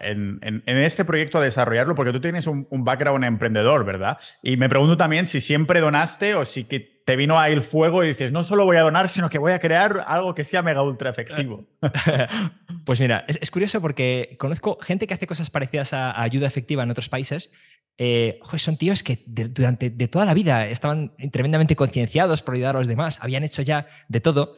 en, este proyecto a desarrollarlo? Porque tú tienes un, un, background emprendedor, ¿verdad? Y me pregunto también si siempre donaste o si que te vino ahí el fuego y dices, no solo voy a donar, sino que voy a crear algo que sea mega ultra efectivo. pues mira, es, curioso porque conozco gente que hace cosas parecidas a, ayuda efectiva en otros países. Eh, son tíos que durante de toda la vida estaban tremendamente concienciados por ayudar a los demás, habían hecho ya de todo.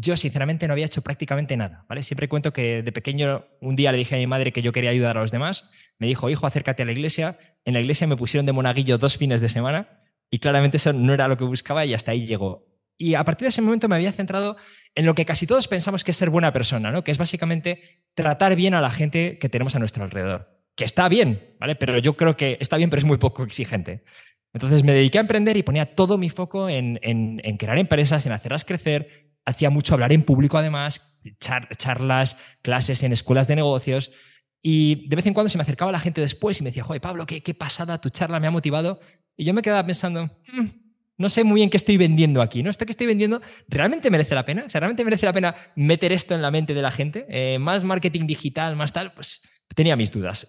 Yo, sinceramente, no había hecho prácticamente nada. ¿vale? Siempre cuento que de pequeño un día le dije a mi madre que yo quería ayudar a los demás me dijo, hijo, acércate a la iglesia. En la iglesia me pusieron de monaguillo dos fines de semana y claramente eso no era lo que buscaba y hasta ahí llegó. Y a partir de ese momento me había centrado en lo que casi todos pensamos que es ser buena persona, ¿no? que es básicamente tratar bien a la gente que tenemos a nuestro alrededor. Que está bien, ¿vale? Pero yo creo que está bien, pero es muy poco exigente. Entonces me dediqué a emprender y ponía todo mi foco en, crear empresas, en hacerlas crecer. Hacía mucho hablar en público, además, charlas, clases en escuelas de negocios. Y de vez en cuando se me acercaba la gente después y me decía, joder, Pablo, qué, qué pasada, tu charla me ha motivado. Y yo me quedaba pensando, mm, no sé muy bien qué estoy vendiendo aquí, ¿no? Esto que estoy vendiendo realmente merece la pena. O sea, realmente merece la pena meter esto en la mente de la gente. Eh, más marketing digital, más tal, pues tenía mis dudas,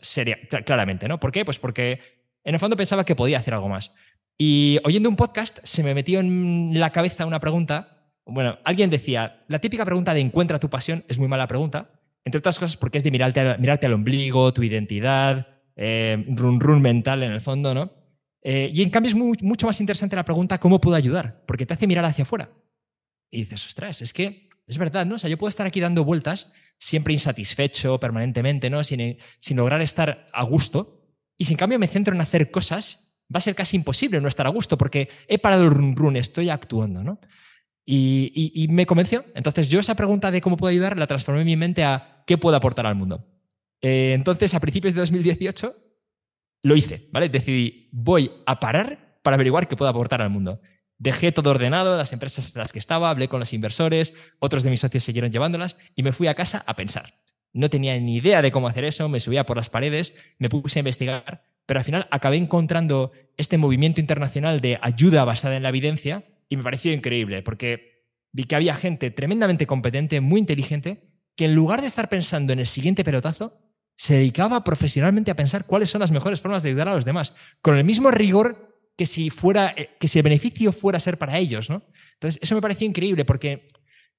claramente, ¿no? ¿Por qué? Pues porque en el fondo pensaba que podía hacer algo más. Y oyendo un podcast se me metió en la cabeza una pregunta. Bueno, alguien decía, la típica pregunta de encuentra tu pasión es muy mala pregunta, entre otras cosas porque es de mirarte, mirarte al ombligo, tu identidad, eh, run run mental en el fondo, ¿no? Eh, y en cambio es mucho más interesante la pregunta ¿cómo puedo ayudar? Porque te hace mirar hacia afuera. Y dices, ostras, es que es verdad, ¿no? O sea, yo puedo estar aquí dando vueltas, siempre insatisfecho permanentemente, ¿no? Sin, sin lograr estar a gusto. Y si en cambio me centro en hacer cosas, va a ser casi imposible no estar a gusto porque he parado el run run, estoy actuando, ¿no? Y, me convenció. Entonces yo esa pregunta de cómo puedo ayudar la transformé en mi mente a qué puedo aportar al mundo. Eh, entonces, a principios de 2018, lo hice, ¿vale? Decidí, voy a parar para averiguar qué puedo aportar al mundo. Dejé todo ordenado, las empresas en las que estaba, hablé con los inversores, otros de mis socios siguieron llevándolas y me fui a casa a pensar. No tenía ni idea de cómo hacer eso, me subía por las paredes, me puse a investigar, pero al final acabé encontrando este movimiento internacional de ayuda basada en la evidencia y me pareció increíble porque vi que había gente tremendamente competente, muy inteligente, que en lugar de estar pensando en el siguiente pelotazo, se dedicaba profesionalmente a pensar cuáles son las mejores formas de ayudar a los demás, con el mismo rigor que si, fuera, eh, que si el beneficio fuera ser para ellos. ¿no? Entonces, eso me pareció increíble porque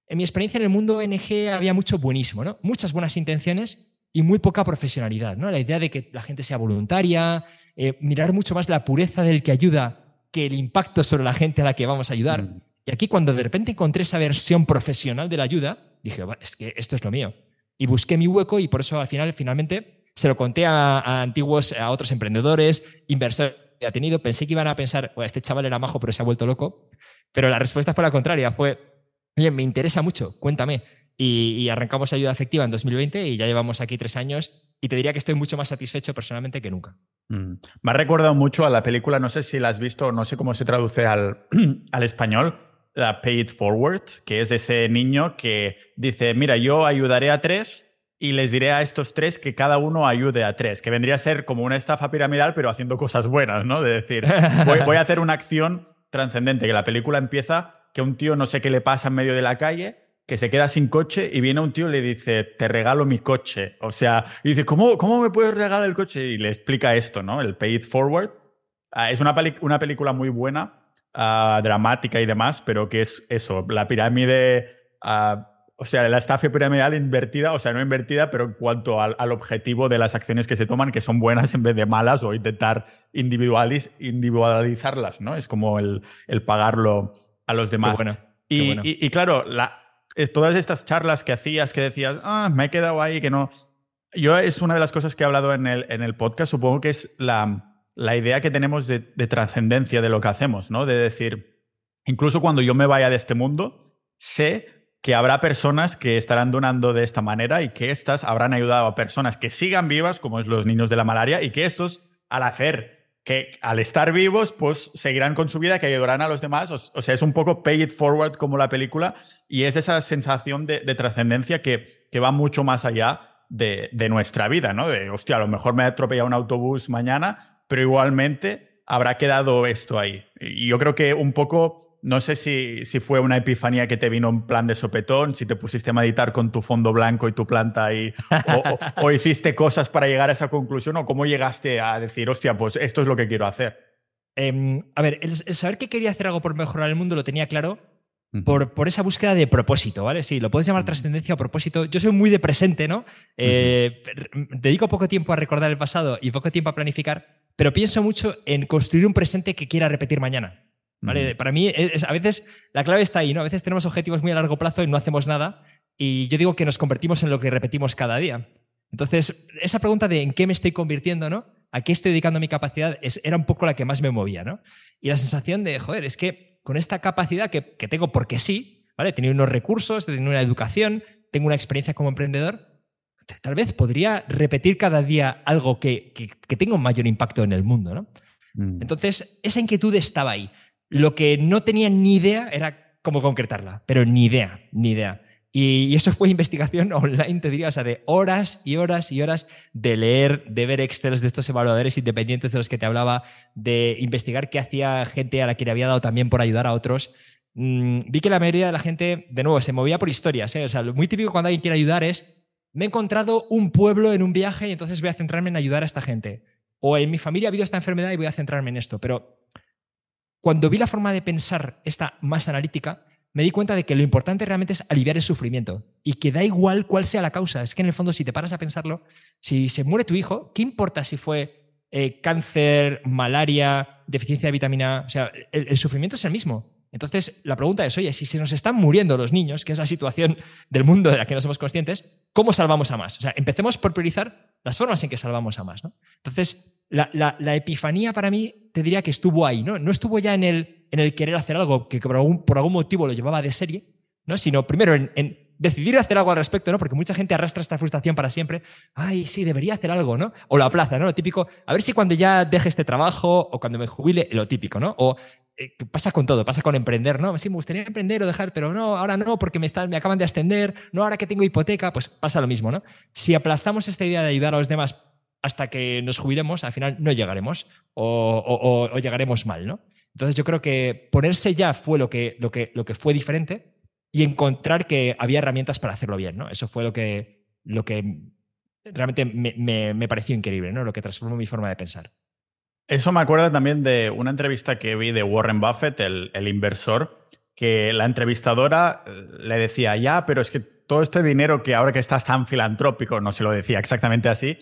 en mi experiencia en el mundo ONG había mucho buenísimo, ¿no? muchas buenas intenciones y muy poca profesionalidad. ¿no? La idea de que la gente sea voluntaria, eh, mirar mucho más la pureza del que ayuda que el impacto sobre la gente a la que vamos a ayudar. Mm. Y aquí cuando de repente encontré esa versión profesional de la ayuda, dije, es que esto es lo mío y busqué mi hueco y por eso al final, finalmente, se lo conté a, antiguos, a otros emprendedores, inversores que ha tenido. Pensé que iban a pensar, este chaval era majo, pero se ha vuelto loco. Pero la respuesta fue la contraria, fue, oye, me interesa mucho, cuéntame. Y, arrancamos ayuda efectiva en 2020 y ya llevamos aquí tres años y te diría que estoy mucho más satisfecho personalmente que nunca. Mm. Me ha recordado mucho a la película, no sé si la has visto, no sé cómo se traduce al, al español, la Pay It Forward, que es ese niño que dice, mira, yo ayudaré a tres y les diré a estos tres que cada uno ayude a tres, que vendría a ser como una estafa piramidal, pero haciendo cosas buenas, ¿no? De decir, voy, a hacer una acción trascendente, que la película empieza que un tío no sé qué le pasa en medio de la calle, que se queda sin coche y viene un tío y le dice, te regalo mi coche. O sea, y dice, ¿cómo, cómo me puedes regalar el coche? Y le explica esto, ¿no? El Pay It Forward. Ah, es una, una película muy buena dramática y demás, pero que es eso, la pirámide, o sea, la estafa piramidal invertida, o sea, no invertida, pero en cuanto al, objetivo de las acciones que se toman, que son buenas en vez de malas, o intentar individualizarlas, ¿no? Es como el, el pagarlo a los demás. y, y, claro, la, todas estas charlas que hacías, que decías, ah, me he quedado ahí, que no. Yo es una de las cosas que he hablado en el, en el podcast, supongo que es la la idea que tenemos de, trascendencia de lo que hacemos, ¿no? De decir, incluso cuando yo me vaya de este mundo, sé que habrá personas que estarán donando de esta manera y que estas habrán ayudado a personas que sigan vivas, como es los niños de la malaria, y que estos, al hacer que al estar vivos, pues seguirán con su vida, que ayudarán a los demás. O, sea, es un poco pay it forward como la película y es esa sensación de, trascendencia que, que, va mucho más allá de, de, nuestra vida, ¿no? De, hostia, a lo mejor me atropella un autobús mañana, pero igualmente habrá quedado esto ahí. Y yo creo que un poco, no sé si, si fue una epifanía que te vino en plan de sopetón, si te pusiste a meditar con tu fondo blanco y tu planta ahí, o, hiciste cosas para llegar a esa conclusión, o cómo llegaste a decir, hostia, pues esto es lo que quiero hacer. Em, a ver, el, saber que quería hacer algo por mejorar el mundo lo tenía claro, por, por, esa búsqueda de propósito, ¿vale? Sí, lo puedes llamar trascendencia o propósito. Yo soy muy de presente, ¿no? Eh, dedico poco tiempo a recordar el pasado y poco tiempo a planificar, pero pienso mucho en construir un presente que quiera repetir mañana. ¿Vale? Para mí, a veces la clave está ahí, ¿no? A veces tenemos objetivos muy a largo plazo y no hacemos nada. Y yo digo que nos convertimos en lo que repetimos cada día. Entonces, esa pregunta de en qué me estoy convirtiendo, ¿no? ¿A qué estoy dedicando mi capacidad? Es, era un poco la que más me movía, ¿no? Y la sensación de, joder, es que con esta capacidad que, que tengo porque sí, ¿vale? He tenido unos recursos, he tenido una educación, tengo una experiencia como emprendedor, tal vez podría repetir cada día algo que, que, tenga un mayor impacto en el mundo, ¿no? Mm. Entonces, esa inquietud estaba ahí. Lo que no tenía ni idea era cómo concretarla, pero ni idea, ni idea. Y, eso fue investigación online, te diría, o sea, de horas y horas y horas de leer, de ver Excel de estos evaluadores independientes de los que te hablaba, de investigar qué hacía gente a la que le había dado también por ayudar a otros. Mm, vi que la mayoría de la gente, de nuevo, se movía por historias. ¿eh? O sea, lo muy típico cuando alguien quiere ayudar es, me he encontrado un pueblo en un viaje y entonces voy a centrarme en ayudar a esta gente. O en mi familia ha habido esta enfermedad y voy a centrarme en esto. Pero cuando vi la forma de pensar esta más analítica, me di cuenta de que lo importante realmente es aliviar el sufrimiento y que da igual cuál sea la causa. Es que en el fondo, si te paras a pensarlo, si se muere tu hijo, ¿qué importa si fue eh, cáncer, malaria, deficiencia de vitamina A? O sea, el, sufrimiento es el mismo. Entonces, la pregunta es, oye, si se nos están muriendo los niños, que es la situación del mundo de la que no somos conscientes, ¿cómo salvamos a más? O sea, empecemos por priorizar las formas en que salvamos a más. ¿no? Entonces, la, epifanía para mí te diría que estuvo ahí, ¿no? No estuvo ya en el, en el querer hacer algo que por algún, por algún motivo lo llevaba de serie, ¿no? Sino primero en, decidir hacer algo al respecto, ¿no? Porque mucha gente arrastra esta frustración para siempre. Ay, sí, debería hacer algo, ¿no? O la plaza, ¿no? Lo típico, a ver si cuando ya deje este trabajo o cuando me jubile, lo típico, ¿no? O eh, pasa con todo, pasa con emprender, ¿no? Sí, me gustaría emprender o dejar, pero no, ahora no, porque me, están, me acaban de ascender, no, ahora que tengo hipoteca, pues pasa lo mismo, ¿no? Si aplazamos esta idea de ayudar a los demás hasta que nos jubilemos, al final no llegaremos o, llegaremos mal, ¿no? Entonces yo creo que ponerse ya fue lo que, lo, que, lo que fue diferente y encontrar que había herramientas para hacerlo bien, ¿no? Eso fue lo que, lo que realmente me, pareció increíble, ¿no? Lo que transformó mi forma de pensar. Eso me acuerda también de una entrevista que vi de Warren Buffett, el, el inversor, que la entrevistadora eh, le decía, ya, pero es que todo este dinero que ahora que estás tan filantrópico, no se lo decía exactamente así,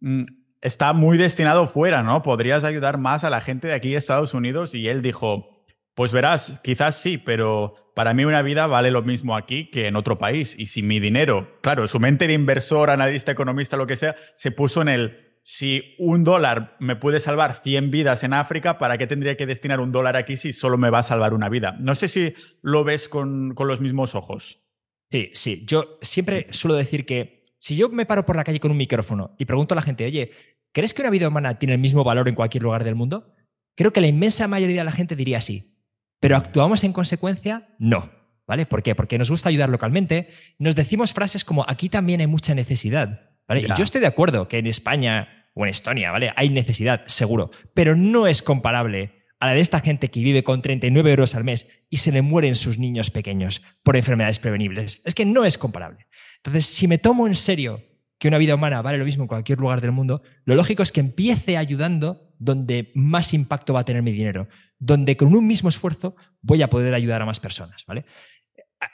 Mm, está muy destinado fuera, ¿no? Podrías ayudar más a la gente de aquí de Estados Unidos y él dijo, pues verás, quizás sí, pero para mí una vida vale lo mismo aquí que en otro país. Y si mi dinero, claro, su mente de inversor, analista, economista, lo que sea, se puso en el, si un dólar me puede salvar 100 vidas en África, ¿para qué tendría que destinar un dólar aquí si solo me va a salvar una vida? No sé si lo ves con, con los mismos ojos. Sí, sí. Yo siempre suelo decir que si yo me paro por la calle con un micrófono y pregunto a la gente, oye, ¿crees que una vida humana tiene el mismo valor en cualquier lugar del mundo? Creo que la inmensa mayoría de la gente diría sí. Pero actuamos en consecuencia, no. ¿Vale? ¿Por qué? Porque nos gusta ayudar localmente. Nos decimos frases como aquí también hay mucha necesidad. ¿vale? Y yo estoy de acuerdo que en España o en Estonia, ¿vale? Hay necesidad, seguro. Pero no es comparable a la de esta gente que vive con 39 euros al mes y se le mueren sus niños pequeños por enfermedades prevenibles. Es que no es comparable. Entonces, si me tomo en serio que una vida humana vale lo mismo en cualquier lugar del mundo, lo lógico es que empiece ayudando donde más impacto va a tener mi dinero, donde con un mismo esfuerzo voy a poder ayudar a más personas, ¿vale?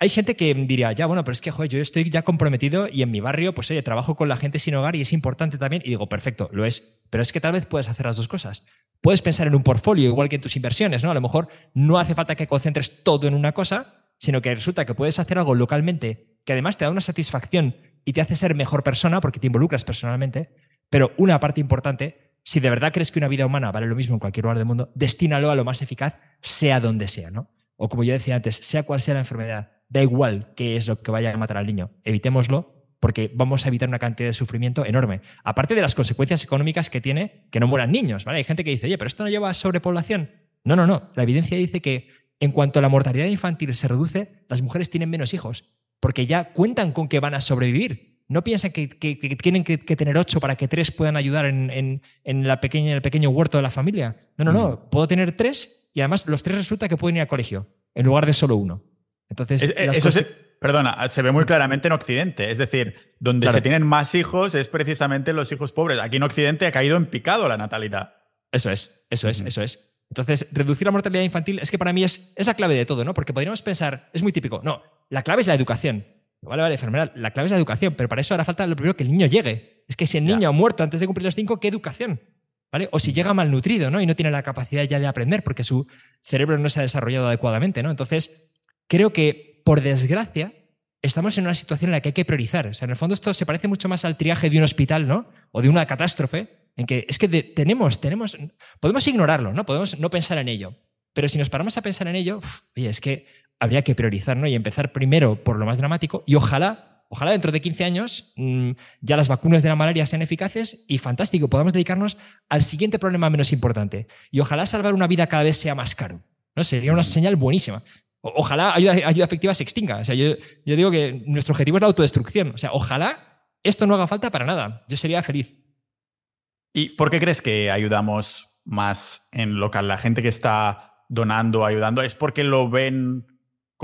Hay gente que diría, ya, bueno, pero es que, joder, yo estoy ya comprometido y en mi barrio, pues oye, trabajo con la gente sin hogar y es importante también. Y digo, perfecto, lo es. Pero es que tal vez puedes hacer las dos cosas. Puedes pensar en un portfolio, igual que en tus inversiones, ¿no? A lo mejor no hace falta que concentres todo en una cosa, sino que resulta que puedes hacer algo localmente que además te da una satisfacción y te hace ser mejor persona porque te involucras personalmente. Pero una parte importante, si de verdad crees que una vida humana vale lo mismo en cualquier lugar del mundo, destínalo a lo más eficaz, sea donde sea, ¿no? O como yo decía antes, sea cual sea la enfermedad, da igual qué es lo que vaya a matar al niño, evitémoslo porque vamos a evitar una cantidad de sufrimiento enorme. Aparte de las consecuencias económicas que tiene que no mueran niños, ¿vale? Hay gente que dice, oye, pero esto no lleva a sobrepoblación. No, no, no. La evidencia dice que en cuanto la mortalidad infantil se reduce, las mujeres tienen menos hijos porque ya cuentan con que van a sobrevivir. No piensan que, tienen que, tener ocho para que tres puedan ayudar en, la pequeña, el pequeño huerto de la familia. No, no, no. Puedo tener tres y además los tres resulta que pueden ir al colegio en lugar de solo uno. Entonces, eso se, perdona, se ve muy claramente en Occidente. Es decir, donde se tienen más hijos es precisamente los hijos pobres. Aquí en Occidente ha caído en picado la natalidad. Eso es, eso es, eso es. Entonces, reducir la mortalidad infantil es que para mí es, es la clave de todo, ¿no? Porque podríamos pensar, es muy típico, no, la clave es la educación. Vale, vale, enfermedad, la clave es la educación, pero para eso hará falta lo primero que el niño llegue. Es que si el niño ha muerto antes de cumplir los cinco, ¿qué educación? ¿Vale? O si llega malnutrido, ¿no? Y no tiene la capacidad ya de aprender porque su cerebro no se ha desarrollado adecuadamente, ¿no? Entonces, creo que, por desgracia, estamos en una situación en la que hay que priorizar. O sea, en el fondo esto se parece mucho más al triaje de un hospital, ¿no? O de una catástrofe, en que es que tenemos, tenemos, podemos ignorarlo, ¿no? Podemos no pensar en ello. Pero si nos paramos a pensar en ello, oye, es que habría que priorizar, ¿no? Y empezar primero por lo más dramático y ojalá, ojalá dentro de 15 años mm, ya las vacunas de la malaria sean eficaces y fantástico, podamos dedicarnos al siguiente problema menos importante. Y ojalá salvar una vida cada vez sea más caro. ¿no? Sería una señal buenísima. Ojalá ayuda, ayuda afectiva se extinga. O sea, yo, yo, digo que nuestro objetivo es la autodestrucción. O sea, ojalá esto no haga falta para nada. Yo sería feliz. ¿Y por qué crees que ayudamos más en local? La gente que está donando, ayudando, ¿es porque lo ven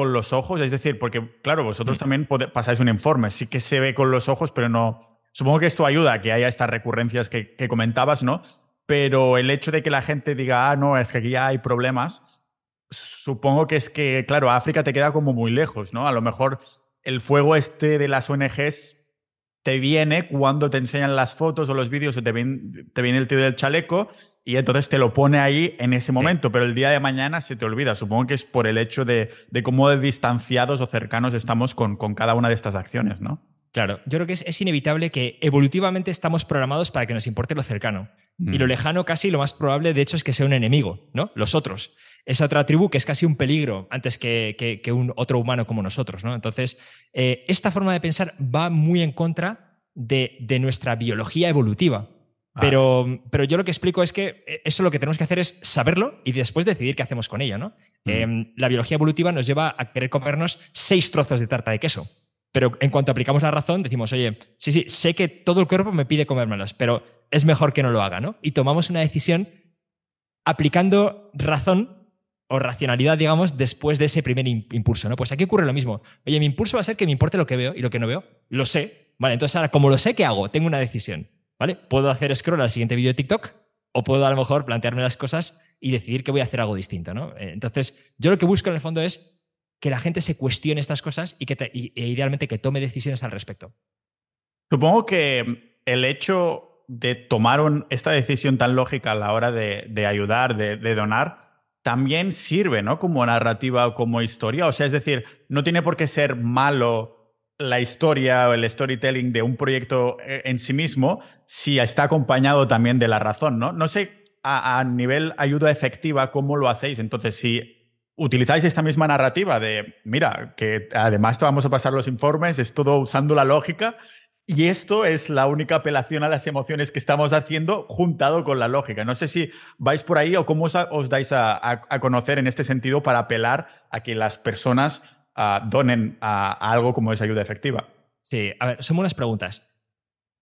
con los ojos? Es decir, porque, claro, vosotros mm. también pasáis un informe. Sí que se ve con los ojos, pero no. Supongo que esto ayuda a que haya estas recurrencias que, que comentabas, ¿no? Pero el hecho de que la gente diga, ah, no, es que aquí ya hay problemas supongo que es que, claro, África te queda como muy lejos, ¿no? A lo mejor el fuego este de las ONGs te viene cuando te enseñan las fotos o los vídeos o te viene, te viene el tío del chaleco y entonces te lo pone ahí en ese momento, pero el día de mañana se te olvida. Supongo que es por el hecho de, de cómo distanciados o cercanos estamos con, con, cada una de estas acciones, ¿no? Claro, yo creo que es, es, inevitable que evolutivamente estamos programados para que nos importe lo cercano. Y lo mm. lejano casi lo más probable, de hecho, es que sea un enemigo, ¿no? Los otros esa otra tribu que es casi un peligro antes que, un otro humano como nosotros. ¿no? Entonces, eh, esta forma de pensar va muy en contra de, nuestra biología evolutiva. Pero, pero, yo lo que explico es que eh, eso lo que tenemos que hacer es saberlo y después decidir qué hacemos con ello. ¿no? Mm. Em, la biología evolutiva nos lleva a querer comernos seis trozos de tarta de queso. Pero en cuanto aplicamos la razón, decimos, oye, sí, sí, sé que todo el cuerpo me pide comérmelos, pero es mejor que no lo haga, ¿no? Y tomamos una decisión aplicando razón o racionalidad, digamos, después de ese primer impulso, ¿no? Pues aquí ocurre lo mismo. Oye, mi impulso va a ser que me importe lo que veo y lo que no veo. Lo sé. Vale, entonces ahora, como lo sé, ¿qué hago? Tengo una decisión. ¿Vale? Puedo hacer scroll al siguiente vídeo de TikTok o puedo a lo mejor plantearme las cosas y decidir que voy a hacer algo distinto, ¿no? Eh, entonces, yo lo que busco en el fondo es que la gente se cuestione estas cosas y que e idealmente que tome decisiones al respecto. Supongo que el hecho de tomar esta decisión tan lógica a la hora de, ayudar, de donar, también sirve, ¿no? Como narrativa o como historia. O sea, es decir, no tiene por qué ser malo la historia o el storytelling de un proyecto eh, en sí mismo si está acompañado también de la razón, ¿no? No sé a, nivel ayuda efectiva cómo lo hacéis. Entonces, si utilizáis esta misma narrativa de, mira, que además te vamos a pasar los informes, es todo usando la lógica, y esto es la única apelación a las emociones que estamos haciendo juntado con la lógica. No sé si vais por ahí o cómo os, dais a, conocer en este sentido para apelar a que las personas donen a, algo como esa ayuda efectiva. Sí, a ver, son buenas preguntas.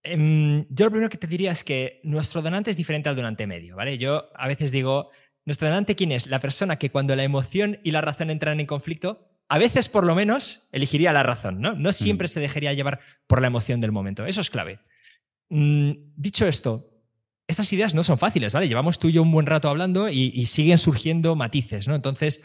Em, yo lo primero que te diría es que nuestro donante es diferente al donante medio, ¿vale? Yo a veces digo, ¿nuestro donante quién es? La persona que cuando la emoción y la razón entran en conflicto a veces por lo menos elegiría la razón, ¿no? No siempre mm. se dejaría llevar por la emoción del momento. Eso es clave. Mm, dicho esto, estas ideas no son fáciles, ¿vale? Llevamos tú y yo un buen rato hablando y, siguen surgiendo matices, ¿no? Entonces,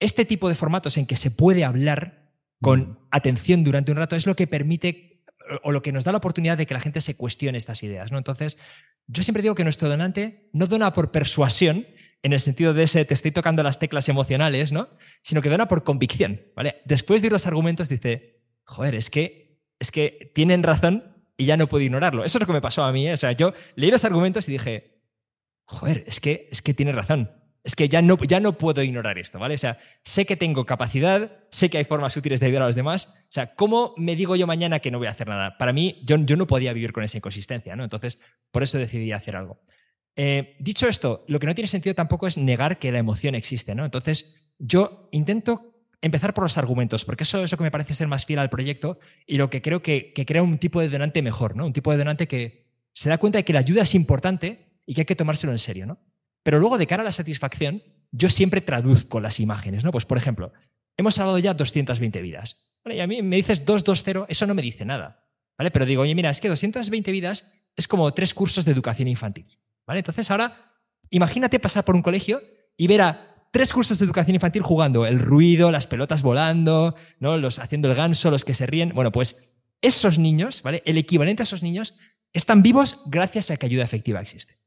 este tipo de formatos en que se puede hablar con mm. atención durante un rato es lo que permite o lo que nos da la oportunidad de que la gente se cuestione estas ideas, ¿no? Entonces, yo siempre digo que nuestro donante no dona por persuasión, en el sentido de ese te estoy tocando las teclas emocionales, ¿no? Sino que dona por convicción, ¿vale? Después de ir los argumentos dice, joder, es que, es que tienen razón y ya no puedo ignorarlo. Eso es lo que me pasó a mí, ¿eh? O sea, yo leí los argumentos y dije, joder, es que, es que tiene razón. Es que ya no, ya no puedo ignorar esto, ¿vale? O sea, sé que tengo capacidad, sé que hay formas útiles de ayudar a los demás. O sea, ¿cómo me digo yo mañana que no voy a hacer nada? Para mí, yo, yo no podía vivir con esa inconsistencia, ¿no? Entonces, por eso decidí hacer algo. Eh, dicho esto, lo que no tiene sentido tampoco es negar que la emoción existe, ¿no? Entonces, yo intento empezar por los argumentos, porque eso es lo que me parece ser más fiel al proyecto y lo que creo que, crea un tipo de donante mejor, ¿no? Un tipo de donante que se da cuenta de que la ayuda es importante y que hay que tomárselo en serio, ¿no? Pero luego, de cara a la satisfacción, yo siempre traduzco las imágenes, ¿no? Pues, por ejemplo, hemos salvado ya 220 vidas. Y a mí me dices 220, eso no me dice nada. ¿Vale? Pero digo, oye, mira, es que 220 vidas es como tres cursos de educación infantil. Entonces ahora, imagínate pasar por un colegio y ver a tres cursos de educación infantil jugando, el ruido, las pelotas volando, ¿no? los haciendo el ganso, los que se ríen. Bueno, pues esos niños, ¿vale? El equivalente a esos niños están vivos gracias a que ayuda efectiva existe.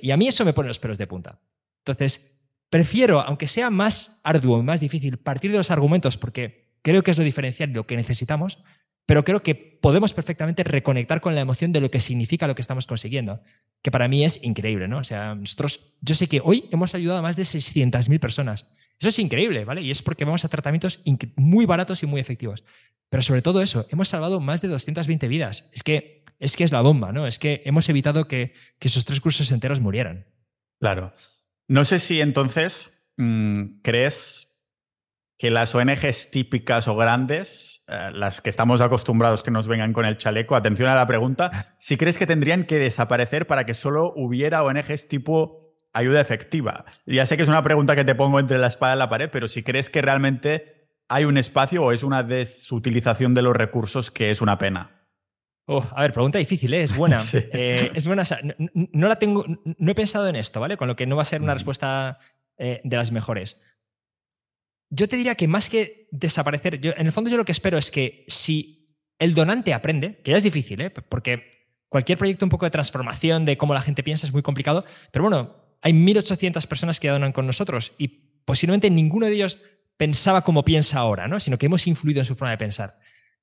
Y a mí eso me pone los pelos de punta. Entonces, prefiero, aunque sea más arduo, más difícil, partir de los argumentos porque creo que es lo diferencial, lo que necesitamos, pero creo que podemos perfectamente reconectar con la emoción de lo que significa lo que estamos consiguiendo, que para mí es increíble, ¿no? O sea, nosotros, yo sé que hoy hemos ayudado a más de 600.000 personas. Eso es increíble, ¿vale? Y es porque vamos a tratamientos muy baratos y muy efectivos. Pero sobre todo eso, hemos salvado más de 220 vidas. Es que es, que es la bomba, ¿no? Es que hemos evitado que, esos tres cursos enteros murieran. Claro. No sé si entonces mm, crees que las ONGs típicas o grandes, eh, las que estamos acostumbrados que nos vengan con el chaleco, atención a la pregunta, si crees que tendrían que desaparecer para que solo hubiera ONGs tipo ayuda efectiva. Ya sé que es una pregunta que te pongo entre la espada y la pared, pero si crees que realmente hay un espacio o es una desutilización de los recursos que es una pena. Oh, a ver, pregunta difícil, ¿eh? es buena. Eh, es buena. no, la tengo, no he pensado en esto, ¿vale? Con lo que no va a ser una respuesta de las mejores yo te diría que más que desaparecer, yo, en el fondo yo lo que espero es que si el donante aprende, que ya es difícil, ¿eh? porque cualquier proyecto un poco de transformación de cómo la gente piensa es muy complicado, pero bueno, hay 1.800 personas que donan con nosotros y posiblemente ninguno de ellos pensaba como piensa ahora, ¿no? sino que hemos influido en su forma de pensar.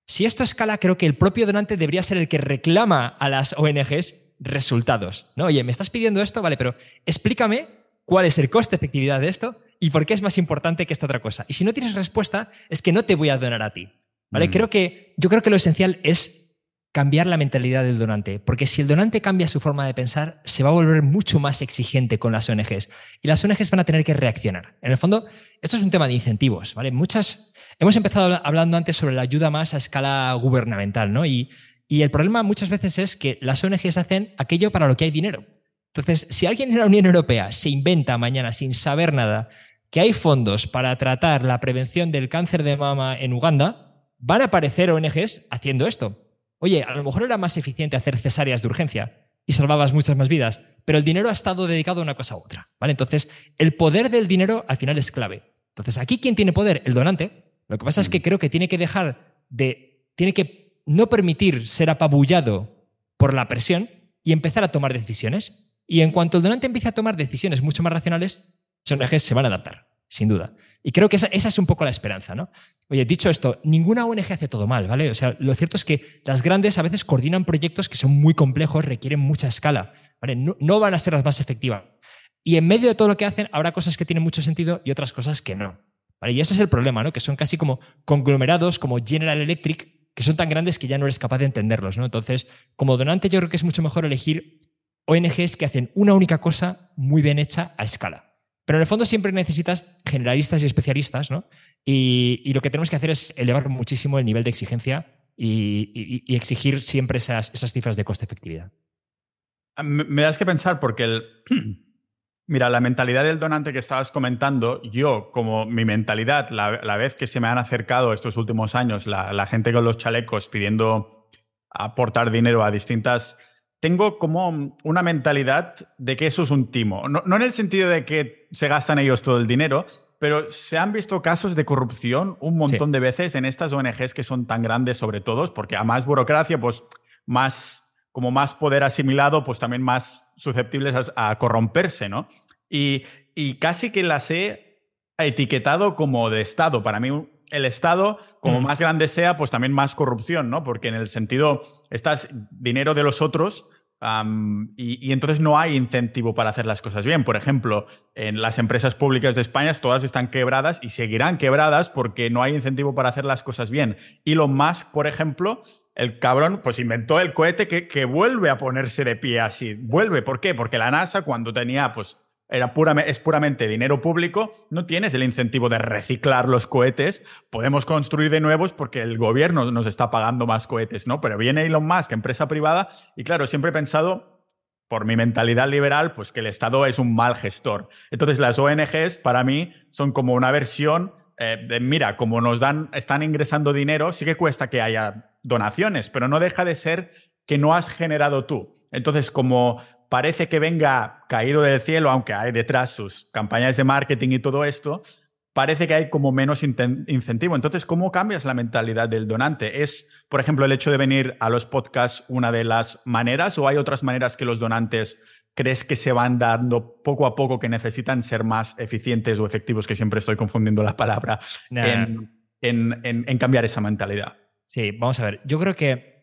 Si esto escala, creo que el propio donante debería ser el que reclama a las ONGs resultados. ¿no? Oye, me estás pidiendo esto, vale, pero explícame cuál es el coste efectividad de esto y por qué es más importante que esta otra cosa. Y si no tienes respuesta, es que no te voy a donar a ti. ¿vale? Mm. Creo que, yo creo que lo esencial es cambiar la mentalidad del donante, porque si el donante cambia su forma de pensar, se va a volver mucho más exigente con las ONGs y las ONGs van a tener que reaccionar. En el fondo, esto es un tema de incentivos, ¿vale? Muchas hemos empezado hablando antes sobre la ayuda más a escala gubernamental, ¿no? Y, y el problema muchas veces es que las ONGs hacen aquello para lo que hay dinero. Entonces, si alguien en la Unión Europea se inventa mañana sin saber nada que hay fondos para tratar la prevención del cáncer de mama en Uganda, van a aparecer ONGs haciendo esto. Oye, a lo mejor era más eficiente hacer cesáreas de urgencia y salvabas muchas más vidas, pero el dinero ha estado dedicado a una cosa u otra. ¿vale? Entonces, el poder del dinero al final es clave. Entonces, aquí, ¿quién tiene poder? El donante. Lo que pasa es que creo que tiene que dejar de. tiene que no permitir ser apabullado por la presión y empezar a tomar decisiones. Y en cuanto el donante empiece a tomar decisiones mucho más racionales, los ONGs se van a adaptar, sin duda. Y creo que esa, es un poco la esperanza, ¿no? Oye, dicho esto, ninguna ONG hace todo mal, ¿vale? O sea, lo cierto es que las grandes a veces coordinan proyectos que son muy complejos, requieren mucha escala, ¿vale? No, van a ser las más efectivas. Y en medio de todo lo que hacen, habrá cosas que tienen mucho sentido y otras cosas que no. Y ese es el problema, ¿no? Que son casi como conglomerados, como General Electric, que son tan grandes que ya no eres capaz de entenderlos, ¿no? Entonces, como donante, yo creo que es mucho mejor elegir ONGs que hacen una única cosa muy bien hecha a escala. Pero en el fondo siempre necesitas generalistas y especialistas, ¿no? Y, lo que tenemos que hacer es elevar muchísimo el nivel de exigencia y, exigir siempre esas, cifras de coste-efectividad. Ah, me das que pensar porque el... Mira, la mentalidad del donante que estabas comentando, yo como mi mentalidad, la, vez que se me han acercado estos últimos años la gente con los chalecos pidiendo aportar dinero a distintas tengo como una mentalidad de que eso es un timo. No, en el sentido de que se gastan ellos todo el dinero, pero se han visto casos de corrupción un montón de veces en estas ONGs que son tan grandes sobre todo, porque a más burocracia, pues más, como más poder asimilado, pues también más susceptibles a, corromperse, ¿no? Y, y, casi que las he etiquetado como de Estado. Para mí, el Estado, como mm. más grande sea, pues también más corrupción, ¿no? Porque en el sentido, estás dinero de los otros y, entonces no hay incentivo para hacer las cosas bien. Por ejemplo, en las empresas públicas de España todas están quebradas y seguirán quebradas porque no hay incentivo para hacer las cosas bien. Elon Musk, por ejemplo, el cabrón pues inventó el cohete que, que vuelve a ponerse de pie así. Vuelve, ¿por qué? Porque la NASA cuando tenía pues era es puramente dinero público, no tienes el incentivo de reciclar los cohetes, podemos construir de nuevos porque el gobierno nos está pagando más cohetes, ¿no? Pero viene Elon Musk, empresa privada, y claro, siempre he pensado, por mi mentalidad liberal, pues que el Estado es un mal gestor. Entonces las ONGs para mí son como una versión eh, de, mira, como nos dan, están ingresando dinero, sí que cuesta que haya donaciones, pero no deja de ser que no has generado tú. Entonces, como parece que venga caído del cielo, aunque hay detrás sus campañas de marketing y todo esto, parece que hay como menos incentivo. Entonces, ¿cómo cambias la mentalidad del donante? ¿Es, por ejemplo, el hecho de venir a los podcasts una de las maneras o hay otras maneras que los donantes crees que se van dando poco a poco que necesitan ser más eficientes o efectivos, que siempre estoy confundiendo la palabra, en, en, cambiar esa mentalidad? Sí, vamos a ver. Yo creo que,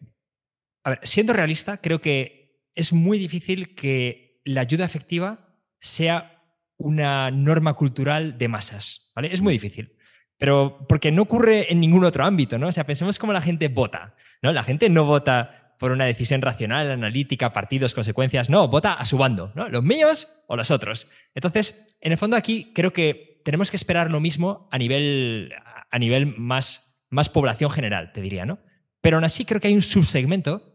a ver, siendo realista, creo que es muy difícil que la ayuda efectiva sea una norma cultural de masas, ¿vale? Es muy difícil. Pero porque no ocurre en ningún otro ámbito, ¿no? O sea, pensemos cómo la gente vota, ¿no? La gente no vota por una decisión racional, analítica, partidos, consecuencias, no, vota a su bando, ¿no? Los míos o los otros. Entonces, en el fondo aquí creo que tenemos que esperar lo mismo a nivel, a nivel más, más población general, te diría, ¿no? Pero aún así creo que hay un subsegmento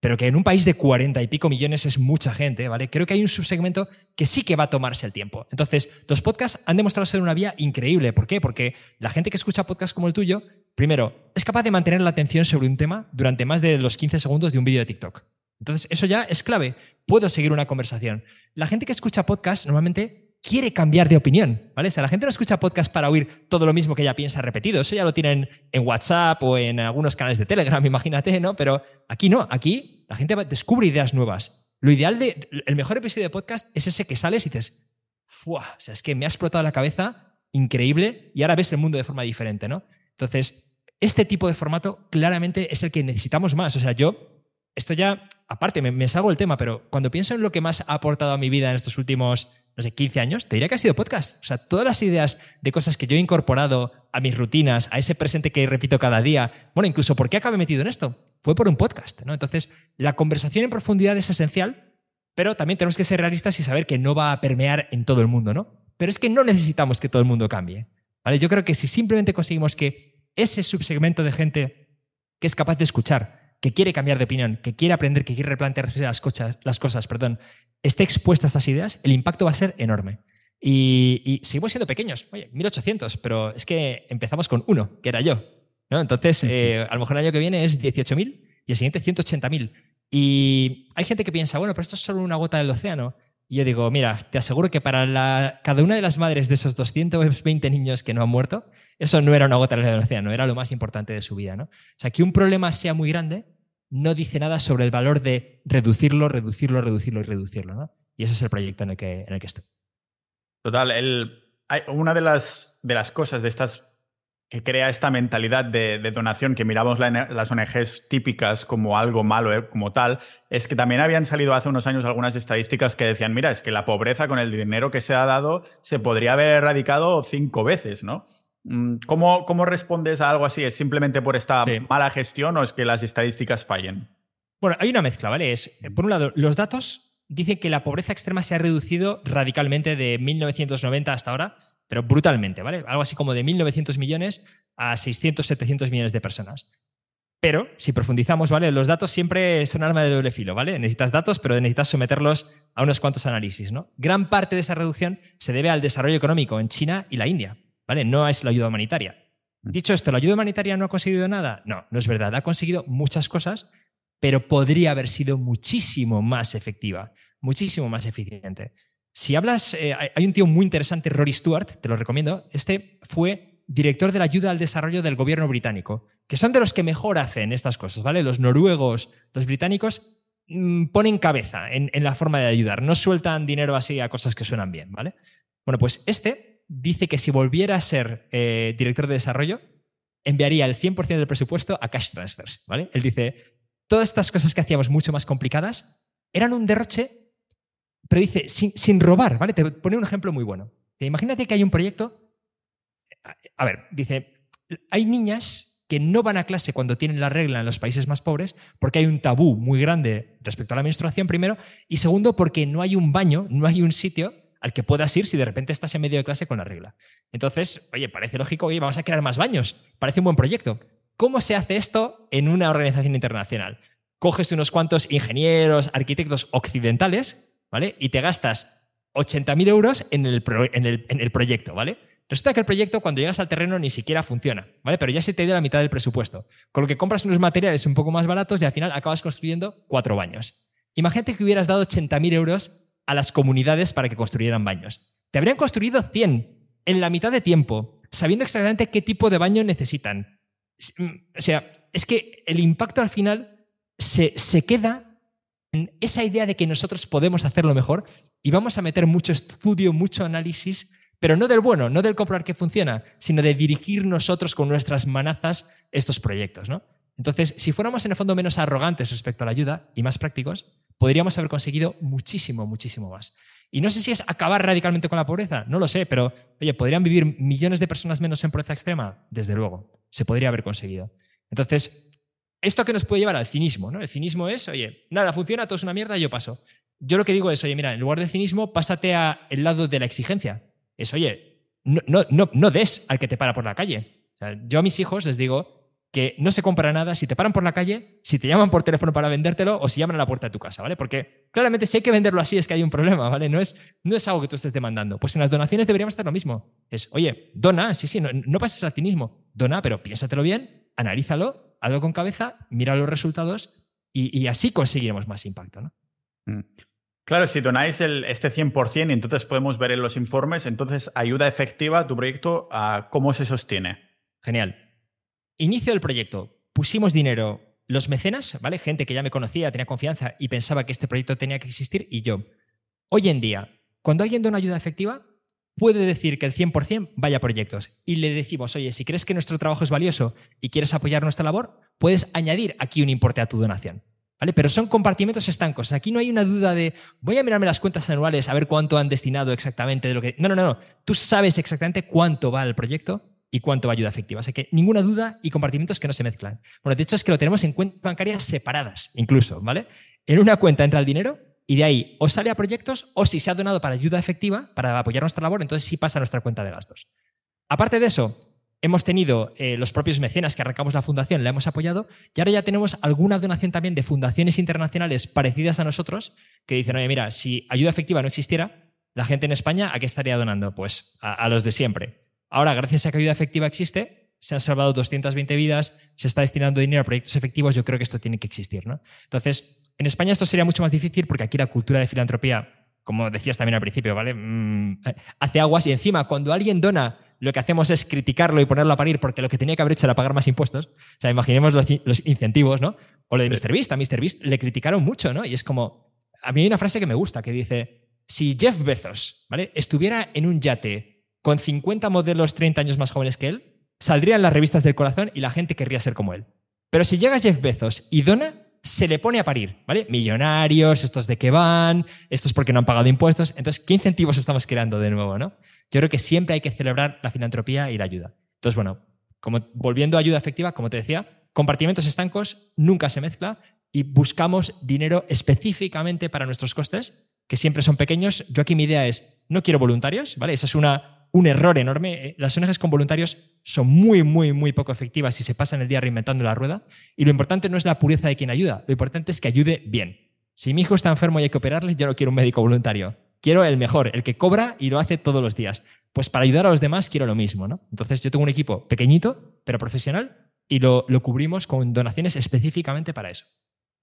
pero que en un país de cuarenta y pico millones es mucha gente, ¿vale? Creo que hay un subsegmento que sí que va a tomarse el tiempo. Entonces, los podcasts han demostrado ser una vía increíble. ¿Por qué? Porque la gente que escucha podcasts como el tuyo, primero, es capaz de mantener la atención sobre un tema durante más de los 15 segundos de un vídeo de TikTok. Entonces, eso ya es clave. Puedo seguir una conversación. La gente que escucha podcasts normalmente quiere cambiar de opinión, ¿vale? O sea, la gente no escucha podcast para oír todo lo mismo que ella piensa repetido. Eso ya lo tienen en WhatsApp o en algunos canales de Telegram, imagínate, ¿no? Pero aquí no, aquí la gente descubre ideas nuevas. Lo ideal de, el mejor episodio de podcast es ese que sales y dices, ¡fua! O sea, es que me ha explotado la cabeza, increíble, y ahora ves el mundo de forma diferente, ¿no? Entonces, este tipo de formato claramente es el que necesitamos más. O sea, yo, esto ya, aparte, me, me salgo del tema, pero cuando pienso en lo que más ha aportado a mi vida en estos últimos no sé, 15 años, te diría que ha sido podcast. O sea, todas las ideas de cosas que yo he incorporado a mis rutinas, a ese presente que repito cada día, bueno, incluso ¿por qué acabé metido en esto? Fue por un podcast, ¿no? Entonces, la conversación en profundidad es esencial, pero también tenemos que ser realistas y saber que no va a permear en todo el mundo, ¿no? Pero es que no necesitamos que todo el mundo cambie. ¿vale? Yo creo que si simplemente conseguimos que ese subsegmento de gente que es capaz de escuchar, que quiere cambiar de opinión, que quiere aprender, que quiere replantearse las cosas, las cosas perdón, esté expuesta a estas ideas, el impacto va a ser enorme. Y, seguimos siendo pequeños, oye, 1800, pero es que empezamos con uno, que era yo. ¿no? Entonces, eh, a lo mejor el año que viene es 18.000 y el siguiente 180.000. Y hay gente que piensa, bueno, pero esto es solo una gota del océano. Y yo digo, mira, te aseguro que para la, cada una de las madres de esos 220 niños que no han muerto, eso no era una gota del océano, era lo más importante de su vida. ¿no? O sea, que un problema sea muy grande no dice nada sobre el valor de reducirlo, reducirlo, reducirlo y reducirlo. ¿no? Y ese es el proyecto en el que, en el que estoy. Total, el, una de las, de las cosas de estas que crea esta mentalidad de, donación que miramos las ONGs típicas como algo malo, eh, como tal, es que también habían salido hace unos años algunas estadísticas que decían, mira, es que la pobreza con el dinero que se ha dado se podría haber erradicado cinco veces, ¿no? Mm, ¿Cómo, cómo respondes a algo así? ¿Es simplemente por esta mala gestión o es que las estadísticas fallen? Bueno, hay una mezcla, ¿vale? Es, por un lado, los datos dicen que la pobreza extrema se ha reducido radicalmente de 1990 hasta ahora pero brutalmente, ¿vale? Algo así como de 1.900 millones a 600, 700 millones de personas. Pero si profundizamos, ¿vale? Los datos siempre son arma de doble filo, ¿vale? Necesitas datos, pero necesitas someterlos a unos cuantos análisis, ¿no? Gran parte de esa reducción se debe al desarrollo económico en China y la India, ¿vale? No es la ayuda humanitaria. Mm. Dicho esto, ¿la ayuda humanitaria no ha conseguido nada? No, no es verdad. Ha conseguido muchas cosas, pero podría haber sido muchísimo más efectiva, muchísimo más eficiente. Si hablas, eh, hay un tío muy interesante, Rory Stewart, te lo recomiendo. Este fue director de la ayuda al desarrollo del gobierno británico, que son de los que mejor hacen estas cosas, ¿vale? Los noruegos, los británicos mm, ponen cabeza en, la forma de ayudar, no sueltan dinero así a cosas que suenan bien, ¿vale? Bueno, pues este dice que si volviera a ser eh, director de desarrollo, enviaría el 100% del presupuesto a cash transfers, ¿vale? Él dice, todas estas cosas que hacíamos mucho más complicadas eran un derroche pero dice, sin, robar, ¿vale? Te pone un ejemplo muy bueno. Imagínate que hay un proyecto. A ver, dice, hay niñas que no van a clase cuando tienen la regla en los países más pobres porque hay un tabú muy grande respecto a la menstruación, primero, y segundo, porque no hay un baño, no hay un sitio al que puedas ir si de repente estás en medio de clase con la regla. Entonces, oye, parece lógico, oye, vamos a crear más baños, parece un buen proyecto. ¿Cómo se hace esto en una organización internacional? Coges unos cuantos ingenieros, arquitectos occidentales ¿vale? Y te gastas 80.000 euros en el, en, el, proyecto, ¿vale? Resulta que el proyecto cuando llegas al terreno ni siquiera funciona, ¿vale? Pero ya se te dio la mitad del presupuesto. Con lo que compras unos materiales un poco más baratos y al final acabas construyendo cuatro baños. Imagínate que hubieras dado 80.000 euros a las comunidades para que construyeran baños. Te habrían construido 100 en la mitad de tiempo, sabiendo exactamente qué tipo de baño necesitan. Mm, o sea, es que el impacto al final se, se queda esa idea de que nosotros podemos hacerlo mejor y vamos a meter mucho estudio, mucho análisis Pero no del bueno, no del comprobar que funciona, sino de dirigir nosotros con nuestras manazas estos proyectos, ¿no? Entonces, si fuéramos en el fondo menos arrogantes respecto a la ayuda y más prácticos, podríamos haber conseguido muchísimo, muchísimo más. Y no sé si es acabar radicalmente con la pobreza, no lo sé, pero oye, ¿podrían vivir millones de personas menos en pobreza extrema? Desde luego, se podría haber conseguido. Entonces, ¿esto que nos puede llevar al cinismo? ¿no? El cinismo es, oye, nada, funciona, todo es una mierda, yo paso. Yo lo que digo es, oye, mira, en lugar de cinismo, pásate al lado de la exigencia. Es, oye, no, no, no, des al que te para por la calle. yo a mis hijos les digo, que no se compra nada si te paran por la calle, si te llaman por teléfono para vendértelo o si llaman a la puerta de tu casa, ¿vale? Porque claramente si hay que venderlo así es que hay un problema, ¿vale? No es, no es algo que tú estés demandando. Pues en las donaciones deberíamos estar lo mismo. Es, oye, dona, sí, sí, no, pases al cinismo, dona, pero piénsatelo bien, analízalo, hazlo con cabeza, mira los resultados y, así conseguiremos más impacto, ¿no? Mm. Claro, si donáis el, este 100% y entonces podemos ver en los informes, entonces ayuda efectiva tu proyecto a cómo se sostiene. Genial. Inicio del proyecto. Pusimos dinero los mecenas, ¿vale? Gente que ya me conocía, tenía confianza y pensaba que este proyecto tenía que existir y yo. Hoy en día, cuando alguien da una ayuda efectiva, puede decir que el 100% vaya a proyectos. Y le decimos, oye, si crees que nuestro trabajo es valioso y quieres apoyar nuestra labor, puedes añadir aquí un importe a tu donación. ¿Vale? Pero son compartimentos estancos. Aquí no hay una duda de voy a mirarme las cuentas anuales a ver cuánto han destinado exactamente de lo que. No, no, no, no. Tú sabes exactamente cuánto va al proyecto y cuánto va ayuda efectiva. O sea que ninguna duda y compartimentos que no se mezclan. Bueno, de hecho es que lo tenemos en cuentas bancarias separadas, incluso, ¿vale? En una cuenta entra el dinero y de ahí o sale a proyectos o si se ha donado para ayuda efectiva, para apoyar nuestra labor, entonces sí pasa a nuestra cuenta de gastos. Aparte de eso, hemos tenido eh, los propios mecenas que arrancamos la fundación, la hemos apoyado, y ahora ya tenemos alguna donación también de fundaciones internacionales parecidas a nosotros que dicen, oye, mira, si ayuda efectiva no existiera, la gente en España, ¿a qué estaría donando? Pues a los de siempre Ahora, gracias a que ayuda efectiva existe, se han salvado 220 vidas, se está destinando dinero a proyectos efectivos, yo creo que esto tiene que existir. ¿no? Entonces, en España esto sería mucho más difícil porque aquí la cultura de filantropía, como decías también al principio, ¿vale? Mm, hace aguas y encima cuando alguien dona, lo que hacemos es criticarlo y ponerlo a parir porque lo que tenía que haber hecho era pagar más impuestos. O sea, imaginemos los, los incentivos, ¿no? O lo de MrBeast, a MrBeast le criticaron mucho, ¿no? Y es como, a mí hay una frase que me gusta que dice, si Jeff Bezos, ¿vale? Estuviera en un yate con 50 modelos 30 años más jóvenes que él, saldrían las revistas del corazón y la gente querría ser como él. Pero si llega Jeff Bezos y dona, se le pone a parir, ¿vale? Millonarios, estos de que van, estos porque no han pagado impuestos. Entonces, ¿qué incentivos estamos creando de nuevo, no? Yo creo que siempre hay que celebrar la filantropía y la ayuda. Entonces, bueno, como, volviendo a ayuda efectiva, como te decía, compartimentos estancos nunca se mezcla y buscamos dinero específicamente para nuestros costes, que siempre son pequeños. Yo aquí mi idea es, no quiero voluntarios, ¿vale? Esa es una un error enorme. Eh, las ONGs con voluntarios son muy, muy, muy poco efectivas si se pasan el día reinventando la rueda. Y lo importante no es la pureza de quien ayuda, lo importante es que ayude bien. Si mi hijo está enfermo y hay que operarle, yo no quiero un médico voluntario. Quiero el mejor, el que cobra y lo hace todos los días. Pues para ayudar a los demás quiero lo mismo, ¿no? Entonces yo tengo un equipo pequeñito, pero profesional, y lo, lo cubrimos con donaciones específicamente para eso.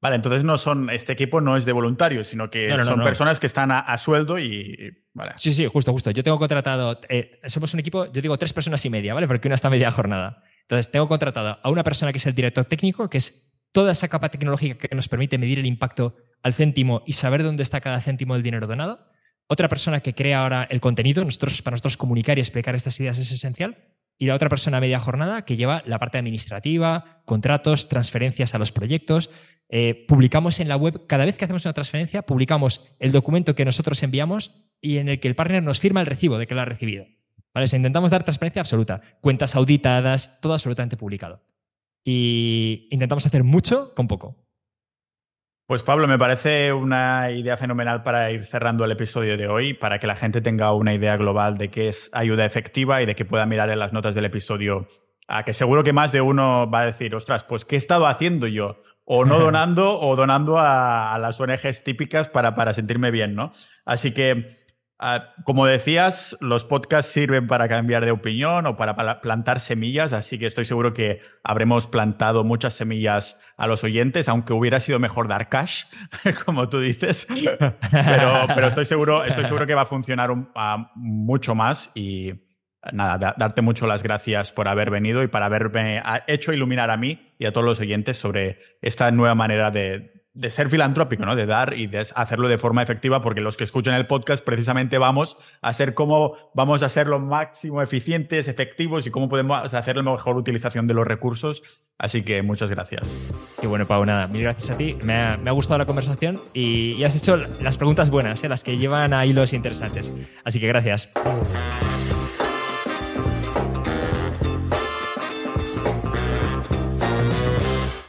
Vale, entonces no son, este equipo no es de voluntarios, sino que son personas que están a, sueldo y, vale. Sí, sí, justo, justo. Yo tengo contratado, eh, somos un equipo, yo digo tres personas y media, ¿vale? Porque una está media jornada. Entonces tengo contratado a una persona que es el director técnico, que es toda esa capa tecnológica que nos permite medir el impacto al céntimo y saber dónde está cada céntimo del dinero donado. Otra persona que crea ahora el contenido, nosotros, para nosotros comunicar y explicar estas ideas es esencial. Y la otra persona media jornada que lleva la parte administrativa, contratos, transferencias a los proyectos, eh, publicamos en la web, cada vez que hacemos una transferencia, publicamos el documento que nosotros enviamos y en el que el partner nos firma el recibo de que lo ha recibido. ¿Vale? intentamos dar transparencia absoluta, cuentas auditadas, todo absolutamente publicado. Y intentamos hacer mucho con poco. Pues Pablo, me parece una idea fenomenal para ir cerrando el episodio de hoy, para que la gente tenga una idea global de qué es ayuda efectiva y de que pueda mirar en las notas del episodio, a que seguro que más de uno va a decir, ostras, pues ¿qué he estado haciendo yo? O no donando o donando a, las ONGs típicas para, para, sentirme bien, ¿no? Así que, ah, como decías, los podcasts sirven para cambiar de opinión o para plantar semillas, así que estoy seguro que habremos plantado muchas semillas a los oyentes, aunque hubiera sido mejor dar cash, como tú dices, pero, pero estoy, seguro, estoy seguro que va a funcionar ah, mucho más y nada, darte mucho las gracias por haber venido y por haberme hecho iluminar a mí y a todos los oyentes sobre esta nueva manera de, de ser filantrópico, ¿no? De dar y de hacerlo de forma efectiva, porque los que escuchan el podcast precisamente vamos a ser cómo vamos a ser lo máximo eficientes, efectivos y cómo podemos hacer la mejor utilización de los recursos. Así que muchas gracias. Qué bueno, Pau, nada, mil gracias a ti. Me ha, me ha gustado la conversación y, has hecho las preguntas buenas, ¿eh? las que llevan a hilos interesantes. Así que gracias.